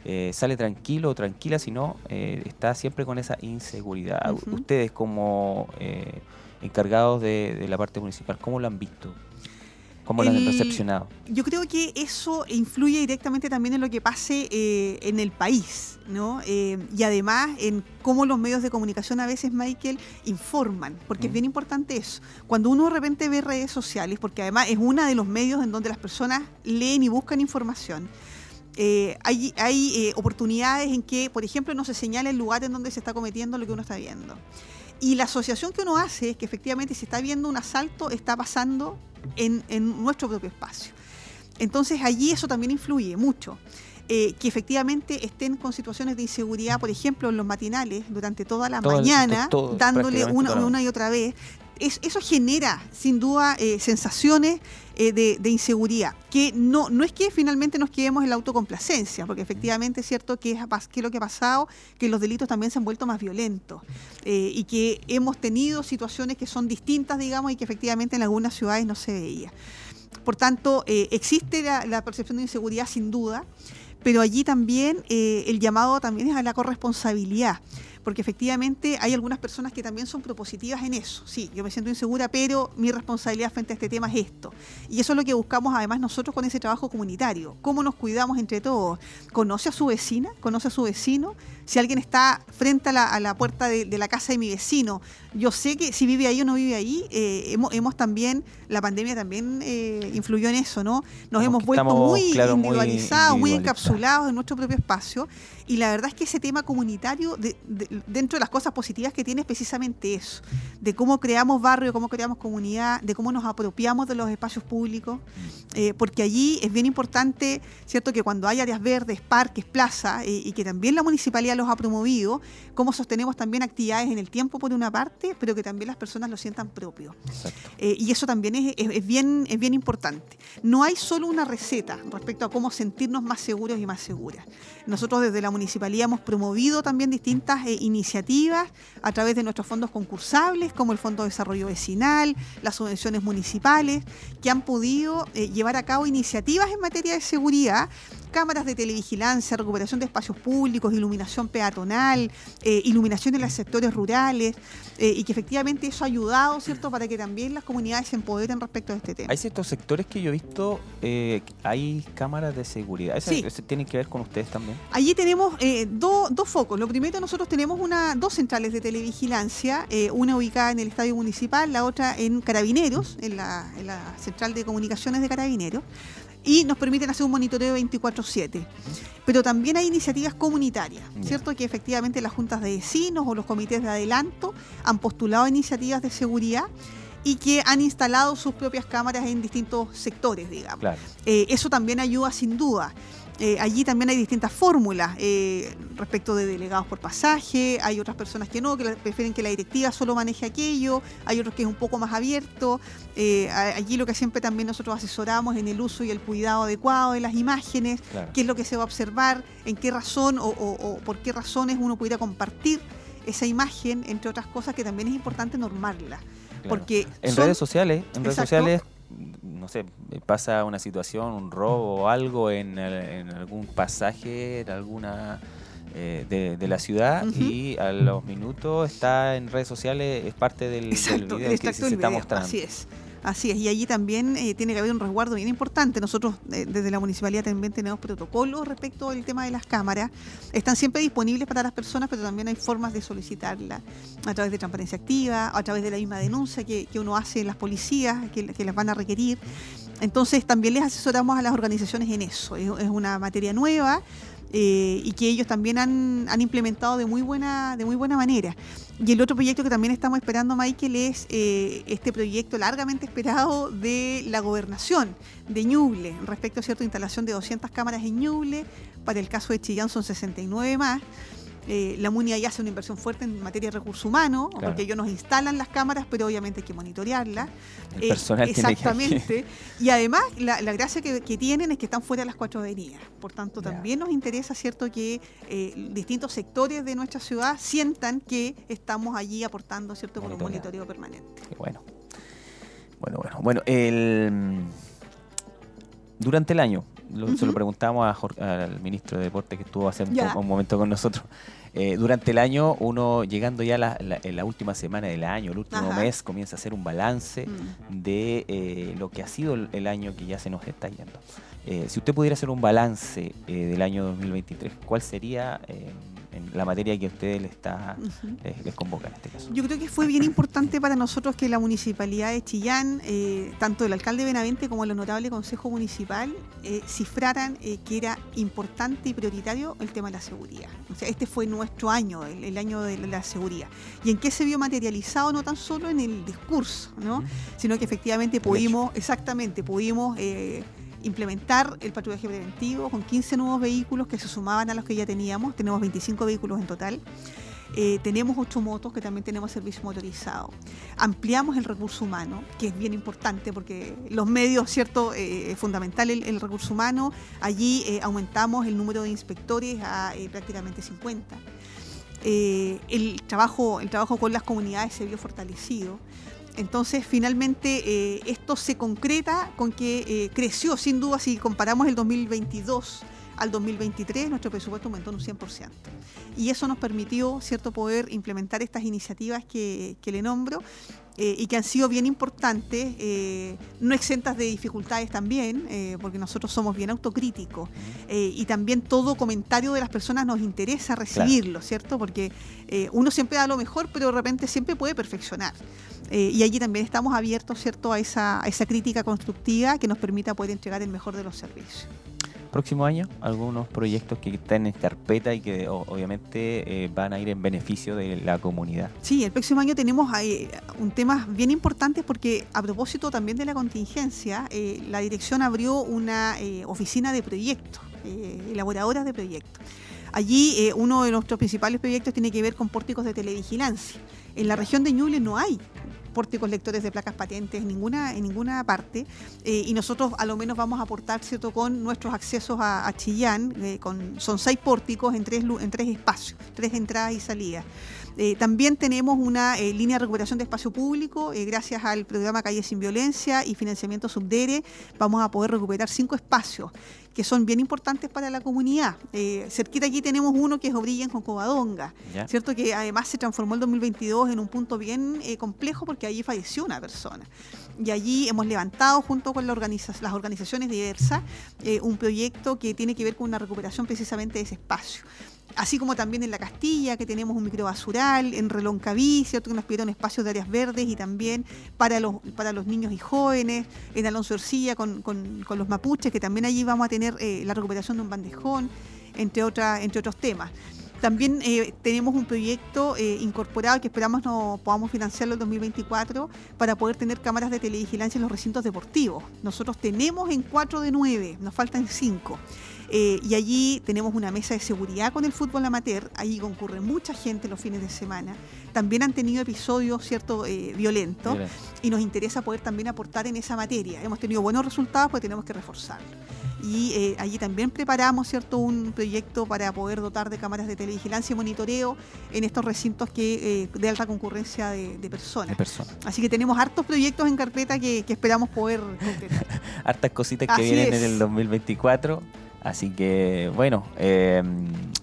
eh, sale tranquilo o tranquila, sino eh, está siempre con esa inseguridad. Ustedes como eh, encargados de, de la parte municipal, ¿cómo lo han visto? ¿Cómo lo han recepcionado? Yo creo que eso influye directamente también en lo que pase eh, en el país, ¿no? Eh, y además en cómo los medios de comunicación a veces, Michael, informan, porque es Mm. bien importante eso. Cuando uno de repente ve redes sociales, porque además es uno de los medios en donde las personas leen y buscan información, eh, hay, hay oportunidades en que, por ejemplo, no se señala el lugar en donde se está cometiendo lo que uno está viendo. Y la asociación que uno hace es que efectivamente si está viendo un asalto, está pasando en, en nuestro propio espacio. Entonces allí eso también influye mucho. Eh, que efectivamente estén con situaciones de inseguridad, por ejemplo, en los matinales, durante toda la Todo mañana, todo, dándole una, una y otra vez. Es- eso genera, sin duda, eh, sensaciones eh, de, inseguridad. Que no, no es que finalmente nos quedemos en la autocomplacencia, porque efectivamente es cierto que es, lo que ha pasado, que los delitos también se han vuelto más violentos eh, y que hemos tenido situaciones que son distintas, digamos, y que efectivamente en algunas ciudades no se veía. Por tanto, existe la, percepción de inseguridad sin duda, pero allí también el llamado también es a la corresponsabilidad, porque efectivamente hay algunas personas que también son propositivas en eso. Sí, yo me siento insegura, pero mi responsabilidad frente a este tema es esto. Y eso es lo que buscamos además nosotros con ese trabajo comunitario. ¿Cómo nos cuidamos entre todos? ¿Conoce a su vecina? ¿Conoce a su vecino? Si alguien está frente a la, puerta de la casa de mi vecino, yo sé que si vive ahí o no vive ahí, eh, hemos, hemos también, la pandemia también eh, influyó en eso, ¿no? Nos Como hemos vuelto estamos, muy claro, individualizados, muy, encapsulados en nuestro propio espacio. Y la verdad es que ese tema comunitario, de- de- dentro de las cosas positivas que tiene, es precisamente eso, de cómo creamos barrio, cómo creamos comunidad, de cómo nos apropiamos de los espacios públicos, eh, porque allí es bien importante, ¿cierto?, que cuando hay áreas verdes, parques, plazas, eh, y que también la municipalidad los ha promovido, cómo sostenemos también actividades en el tiempo por una parte, pero que también las personas lo sientan propio. Exacto. Eh, y eso también es, es- es bien, es bien importante. No hay solo una receta respecto a cómo sentirnos más seguros y más seguras. Nosotros desde la municipalidad hemos promovido también distintas eh, iniciativas a través de nuestros fondos concursables, como el Fondo de Desarrollo Vecinal, las subvenciones municipales, que han podido eh, llevar a cabo iniciativas en materia de seguridad cámaras de televigilancia, recuperación de espacios públicos, iluminación peatonal, eh, iluminación en los sectores rurales, eh, y que efectivamente eso ha ayudado, ¿cierto?, para que también las comunidades se empoderen respecto a este tema. Hay ciertos sectores que yo he visto, eh, hay cámaras de seguridad. ¿Eso, Sí. eso tiene que ver con ustedes también? Allí tenemos do- dos focos. Lo primero, nosotros tenemos una, dos centrales de televigilancia, una ubicada en el estadio municipal, la otra en Carabineros, en la, en la central de comunicaciones de Carabineros. Y nos permiten hacer un monitoreo 24/7. Pero también hay iniciativas comunitarias. ¿cierto? Que efectivamente las juntas de vecinos o los comités de adelanto han postulado iniciativas de seguridad y que han instalado sus propias cámaras en distintos sectores, digamos. Claro. Eh, eso también ayuda sin duda. Eh, allí también hay distintas fórmulas eh, respecto de delegados por pasaje, hay otras personas que no, que prefieren que la directiva solo maneje aquello, hay otros que es un poco más abierto. Eh, allí lo que siempre también nosotros asesoramos en el uso y el cuidado adecuado de las imágenes, Claro. qué es lo que se va a observar, en qué razón o, o- o por qué razones uno pudiera compartir esa imagen, entre otras cosas que también es importante normarla. Claro. Porque En son- redes sociales, en redes sociales, no sé, pasa una situación, un robo o algo en, en algún pasaje, en alguna eh, de, de la ciudad y a los minutos está en redes sociales, es parte del, del Exacto, video que se, del está mostrando. Así es. Así es, y allí también eh, tiene que haber un resguardo bien importante. Nosotros eh, desde la municipalidad también tenemos protocolos respecto al tema de las cámaras. Están siempre disponibles para las personas, pero también hay formas de solicitarla a través de transparencia activa, a través de la misma denuncia que, que uno hace en las policías, que, que las van a requerir. Entonces también les asesoramos a las organizaciones en eso. Es, es una materia nueva eh, y que ellos también han, implementado de muy buena, de muy buena manera. Y el otro proyecto que también estamos esperando, Michael, es eh, este proyecto largamente esperado de la gobernación de Ñuble, respecto a cierta instalación de 200 cámaras en Ñuble. Para el caso de Chillán son 69 más. Eh, la MUNI ahí hace una inversión fuerte en materia de recursos humanos, Claro. porque ellos nos instalan las cámaras, pero obviamente hay que monitorearlas. El Eh, personal tiene que- exactamente. Y además, la, la gracia que, que tienen es que están fuera de las cuatro avenidas. Por tanto, también nos interesa, ¿cierto?, que eh, distintos sectores de nuestra ciudad sientan que estamos allí aportando, ¿cierto?, con un monitoreo permanente. Qué Bueno. Bueno, bueno. Bueno, el durante el año, lo- se lo preguntamos a Jor- al ministro de Deporte que estuvo hace un momento con nosotros. Eh, durante el año, uno llegando ya la, la- en la última semana del año, el último Ajá. mes, comienza a hacer un balance Mm. de eh, lo que ha sido el, el año que ya se nos está yendo. Eh, si usted pudiera hacer un balance eh, del año 2023, ¿cuál sería eh, en la materia que a ustedes les, está, Ujú. les, les convoca en este caso? Yo creo que fue bien importante para nosotros que la municipalidad de Chillán, eh, tanto el alcalde Benavente como el honorable consejo municipal, eh, cifraran eh, que era importante y prioritario el tema de la seguridad. O sea, este fue nuestro año, el, el año de la seguridad. ¿Y en qué se vio materializado? No tan solo en el discurso, ¿no? sino que efectivamente pudimos, exactamente, pudimos eh, implementar el patrullaje preventivo con 15 nuevos vehículos que se sumaban a los que ya teníamos. Tenemos 25 vehículos en total. Eh, tenemos ocho motos que también tenemos servicio motorizado. Ampliamos el recurso humano, que es bien importante porque los medios, ¿cierto? Eh, es fundamental el, el recurso humano. Allí eh, aumentamos el número de inspectores a eh, prácticamente 50. Eh, el, trabajo, el trabajo con las comunidades se vio fortalecido. Entonces, finalmente, eh, esto se concreta con que eh, creció, sin duda, si comparamos el 2022 al 2023, nuestro presupuesto aumentó en un 100%. Y eso nos permitió, ¿cierto?, poder implementar estas iniciativas que, que le nombro eh, y que han sido bien importantes, eh, no exentas de dificultades también, eh, porque nosotros somos bien autocríticos. Y también todo comentario de las personas nos interesa recibirlo, ¿cierto? Porque uno siempre da lo mejor, pero de repente siempre puede perfeccionar. Y allí también estamos abiertos, ¿cierto?, a esa, a esa crítica constructiva que nos permita poder entregar el mejor de los servicios. Próximo año algunos proyectos que están en carpeta y que obviamente eh, van a ir en beneficio de la comunidad. Sí, el próximo año tenemos eh, un tema bien importante porque a propósito también de la contingencia, eh, la dirección abrió una oficina de proyectos, elaboradoras de proyectos. Allí uno de nuestros principales proyectos tiene que ver con pórticos de televigilancia. En la región de Ñuble no hay pórticos lectores de placas patentes en ninguna, en ninguna parte eh, y nosotros a lo menos vamos a aportar cierto con nuestros accesos a, Chillán, eh, con, son seis pórticos en tres, en tres espacios, tres entradas y salidas. Eh, también tenemos una eh, línea de recuperación de espacio público, eh, gracias al programa Calle Sin Violencia y financiamiento Subdere, vamos a poder recuperar cinco espacios que son bien importantes para la comunidad. Cerquita aquí tenemos uno que es Obrilla en Covadonga, ¿ya? ¿cierto? Que además se transformó el 2022 en un punto bien complejo porque allí falleció una persona. Y allí hemos levantado junto con la organiza- las organizaciones diversas un proyecto que tiene que ver con una recuperación precisamente de ese espacio. Así como también en La Castilla, que tenemos un microbasural, en Reloncaví, ¿cierto? que nos pidieron espacios de áreas verdes y también para los, para los niños y jóvenes, en Alonso Ercilla con, con- los mapuches, que también allí vamos a tener eh, la recuperación de un bandejón, entre, otras entre otros temas. También eh, tenemos un proyecto eh, incorporado que esperamos no podamos financiarlo en 2024 para poder tener cámaras de televigilancia en los recintos deportivos. Nosotros tenemos en 4 de 9, nos faltan 5. Y allí tenemos una mesa de seguridad con el fútbol amateur, allí concurre mucha gente los fines de semana. También han tenido episodios cierto eh, violentos Mira, y nos interesa poder también aportar en esa materia. Hemos tenido buenos resultados, pues tenemos que reforzarlo. Y eh, allí también preparamos cierto un proyecto para poder dotar de cámaras de televigilancia y monitoreo en estos recintos que eh, de alta concurrencia de, de personas. de personas. Así que tenemos hartos proyectos en carpeta que, que esperamos poder concretar. Hartas cositas que Así vienen es. en el 2024. Así que, bueno, eh,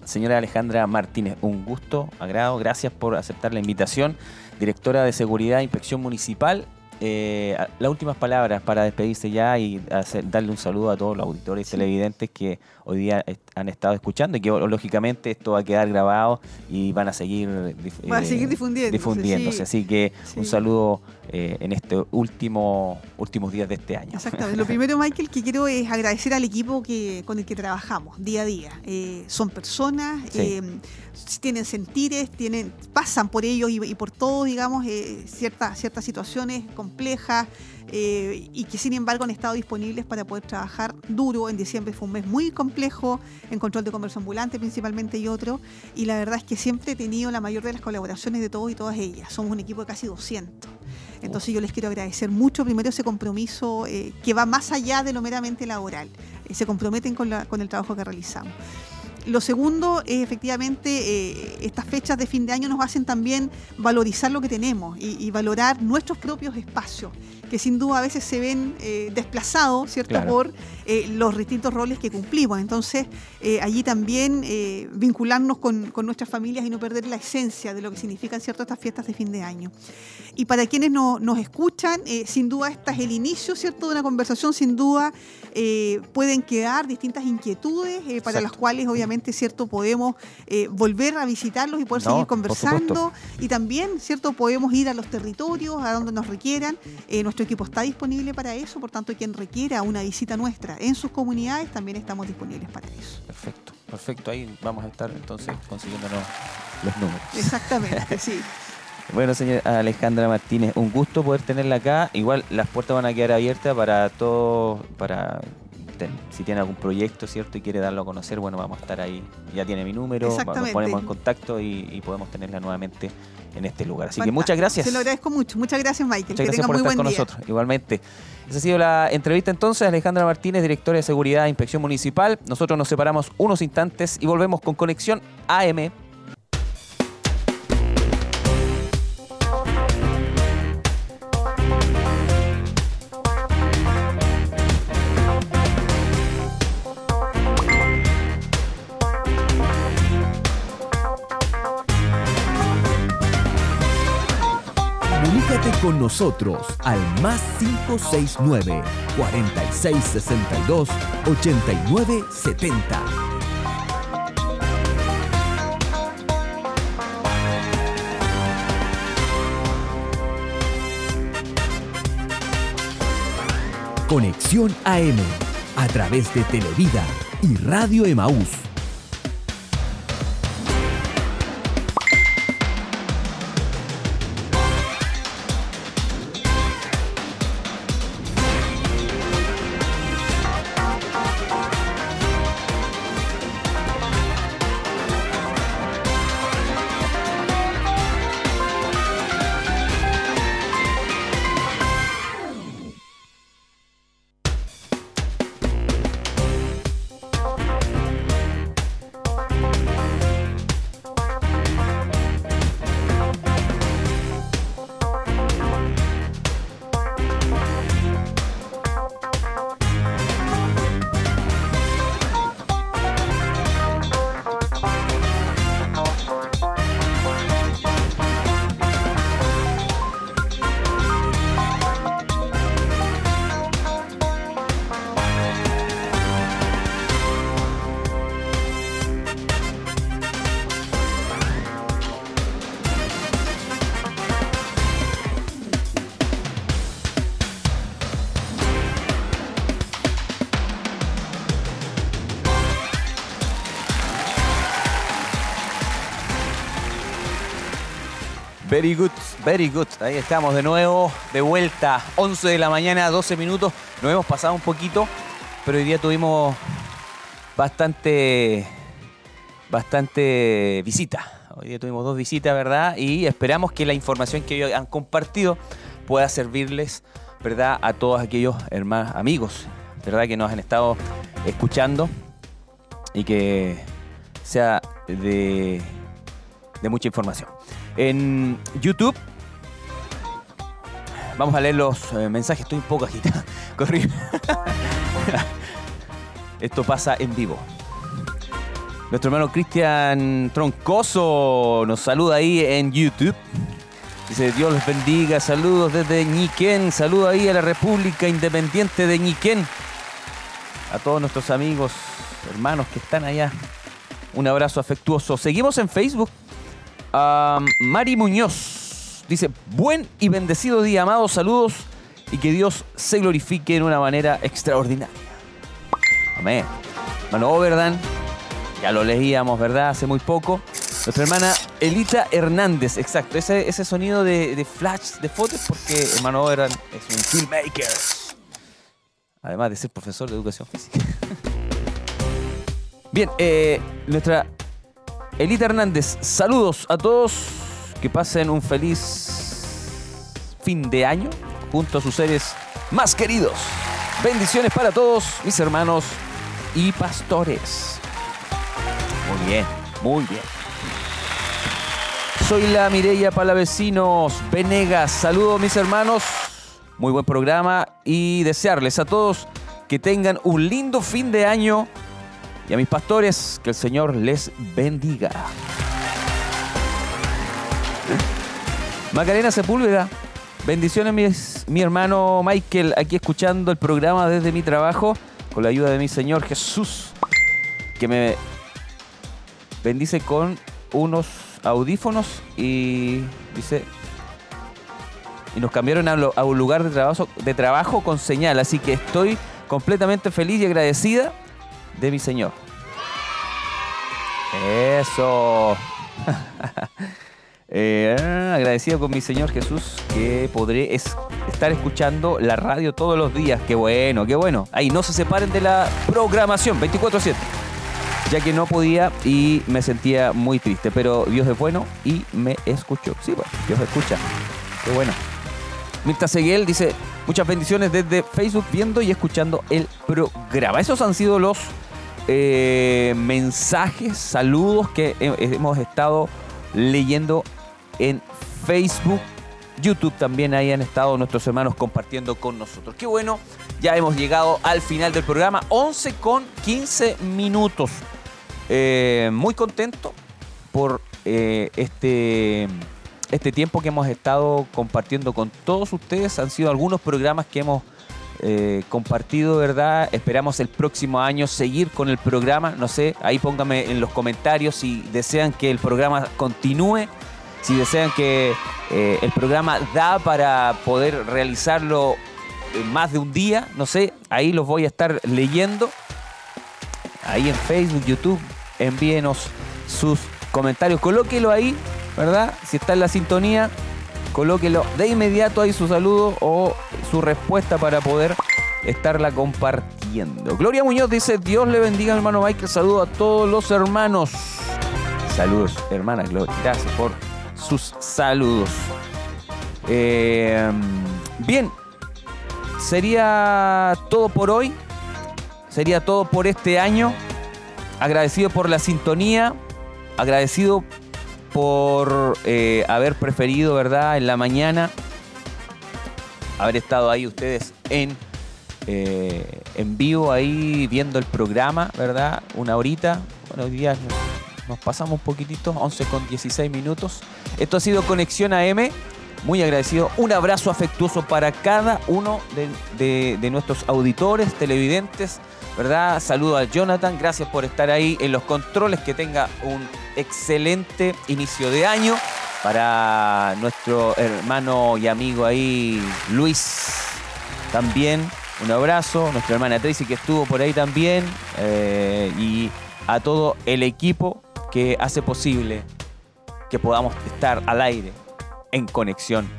señora Alejandra Martínez, un gusto, agrado. Gracias por aceptar la invitación. Directora de Seguridad e Inspección Municipal. Eh, las últimas palabras para despedirse ya y hacer- darle un saludo a todos los auditores y Sí. televidentes que hoy día est- han estado escuchando y que lógicamente esto va a quedar grabado y van a seguir, dif- Va a eh, seguir difundiéndose, difundiéndose. sí. Así que un saludo eh, en este último últimos días de este año. Exactamente. Lo primero, Michael, que quiero es agradecer al equipo que, con el que trabajamos día a día. Eh, son personas, tienen sentires, tienen, pasan por ellos y, y por todo, digamos, ciertas, ciertas situaciones complejas eh, y que sin embargo han estado disponibles para poder trabajar duro. En diciembre fue un mes muy complejo en control de comercio ambulante principalmente y otro. Y la verdad es que siempre he tenido la mayor de las colaboraciones de todos y todas ellas. Somos un equipo de casi 200. Entonces yo les quiero agradecer mucho primero ese compromiso eh, que va más allá de lo meramente laboral. Eh, se comprometen con, el trabajo que realizamos. Lo segundo es efectivamente eh, estas fechas de fin de año nos hacen también valorizar lo que tenemos y, y valorar nuestros propios espacios, que sin duda a veces se ven eh, desplazados, ¿cierto? Claro. Por eh, los distintos roles que cumplimos. Entonces, eh, allí también vincularnos con, con nuestras familias y no perder la esencia de lo que significan cierto estas fiestas de fin de año. Y para quienes no- nos escuchan, sin duda este es el inicio, ¿cierto?, de una conversación, sin duda pueden quedar distintas inquietudes para Exacto. las cuales obviamente, ¿cierto?, podemos volver a visitarlos y poder No, seguir conversando. Y también, ¿cierto?, podemos ir a los territorios, a donde nos requieran. Nuestro equipo está disponible para eso, por tanto, quien requiera una visita nuestra en sus comunidades, también estamos disponibles para eso. Perfecto, perfecto. Ahí vamos a estar entonces consiguiéndonos los números. Exactamente, sí. Bueno, señora Alejandra Martínez, un gusto poder tenerla acá. Igual las puertas van a quedar abiertas para todos, para te- si tiene algún proyecto, ¿cierto? Y quiere darlo a conocer, bueno, vamos a estar ahí. Ya tiene mi número, nos ponemos en contacto y, y podemos tenerla nuevamente en este lugar. Así que muchas gracias. Se lo agradezco mucho. Muchas gracias, Michael. Muchas que gracias tenga por muy estar buen con día. nosotros, igualmente. Esa ha sido la entrevista entonces, Alejandra Martínez, directora de Seguridad e Inspección Municipal. Nosotros nos separamos unos instantes y volvemos con Conexión AM. Con nosotros al más 569 4662 8970. Conexión AM a través de Televida y Radio Emaús. Very good, very good. Ahí estamos de nuevo, de vuelta. 11 de la mañana, 12 minutos. Nos hemos pasado un poquito, pero hoy día tuvimos bastante, bastante visita. Hoy día tuvimos dos visitas, ¿verdad? Y esperamos que la información que hoy han compartido pueda servirles, ¿verdad? A todos aquellos hermanos, amigos, ¿verdad? Que nos han estado escuchando y que sea de, de mucha información. En YouTube vamos a leer los eh, mensajes. Estoy un poco agitado. Esto pasa en vivo. Nuestro hermano Cristian Troncoso nos saluda ahí en YouTube. Dice, Dios los bendiga, saludos desde Ñiquén, saludos ahí a la República Independiente de Ñiquén. A todos nuestros amigos, hermanos que están allá. Un abrazo afectuoso. Seguimos en Facebook. Um, Mari Muñoz dice, buen y bendecido día, amados, saludos y que Dios se glorifique en una manera extraordinaria. Amén. Hermano Overdan, ya lo leíamos, ¿verdad? Hace muy poco. Nuestra hermana Elita Hernández, exacto, ese, ese sonido de, de flash de fotos porque hermano Overdan es un filmmaker. Además de ser profesor de educación física. Bien, eh, nuestra Elita Hernández, saludos a todos. Que pasen un feliz fin de año junto a sus seres más queridos. Bendiciones para todos mis hermanos y pastores. Muy bien, muy bien. Soy la Mireya Palavecinos Venegas. Saludos mis hermanos. Muy buen programa y desearles a todos que tengan un lindo fin de año y a mis pastores que el Señor les bendiga. Macarena Sepúlveda, bendiciones mi hermano Michael, aquí escuchando el programa desde mi trabajo, con la ayuda de mi Señor Jesús, que me bendice con unos audífonos y dice, y nos cambiaron a, un lugar de trabajo con señal, así que estoy completamente feliz y agradecida de mi Señor. Eso. Eh, agradecido con mi Señor Jesús que podré es- estar escuchando la radio todos los días. Qué bueno, qué bueno. Ahí no se separen de la programación 24/7. Ya que no podía y me sentía muy triste, pero Dios es bueno y me escuchó. Sí, bueno, Dios escucha. Qué bueno. Mirta Seguel dice, muchas bendiciones desde Facebook viendo y escuchando el programa. Esos han sido los eh, mensajes, saludos que he- hemos estado leyendo en Facebook. YouTube también ahí han estado nuestros hermanos compartiendo con nosotros. Qué bueno, ya hemos llegado al final del programa, 11 con 15 minutos. Eh, muy contento por eh, este, este tiempo que hemos estado compartiendo con todos ustedes. Han sido algunos programas que hemos eh, compartido, ¿verdad? Esperamos el próximo año seguir con el programa. No sé, ahí pónganme en los comentarios si desean que el programa continúe, si desean que eh, el programa da para poder realizarlo más de un día. No sé, ahí los voy a estar leyendo ahí en Facebook, YouTube, envíenos sus comentarios, colóquelo ahí, ¿verdad? Si está en la sintonía, colóquelo de inmediato ahí su saludo o su respuesta para poder estarla compartiendo. Gloria Muñoz dice, Dios le bendiga hermano Michael, saludo a todos los hermanos. Saludos, hermana Gloria, gracias por sus saludos. Eh, bien, sería todo por hoy. Sería todo por este año. Agradecido por la sintonía. Agradecido por eh, haber preferido, ¿verdad? En la mañana. Haber estado ahí ustedes en, eh, en vivo, ahí viendo el programa, ¿verdad? Una horita. Bueno, hoy día nos, pasamos un poquitito, 11 con 16 minutos. Esto ha sido Conexión AM. Muy agradecido. Un abrazo afectuoso para cada uno de, de- de nuestros auditores, televidentes, ¿verdad? Saludo a Jonathan. Gracias por estar ahí en los controles. Que tenga un excelente inicio de año. Para nuestro hermano y amigo ahí, Luis, también un abrazo. Nuestra hermana Tracy que estuvo por ahí también. eh, y a todo el equipo que hace posible que podamos estar al aire en Conexión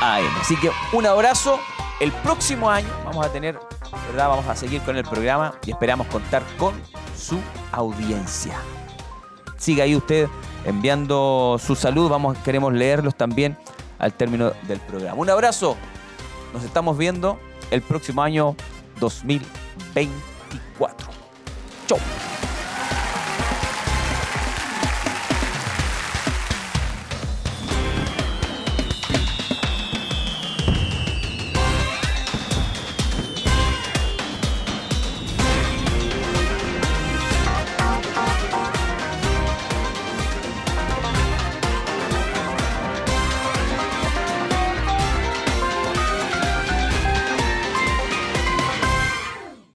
AM. Así que un abrazo. El próximo año vamos a tener, ¿verdad? Vamos a seguir con el programa y esperamos contar con su audiencia. Siga ahí usted enviando su salud. Vamos, queremos leerlos también al término del programa. Un abrazo. Nos estamos viendo el próximo año 2024. Chau.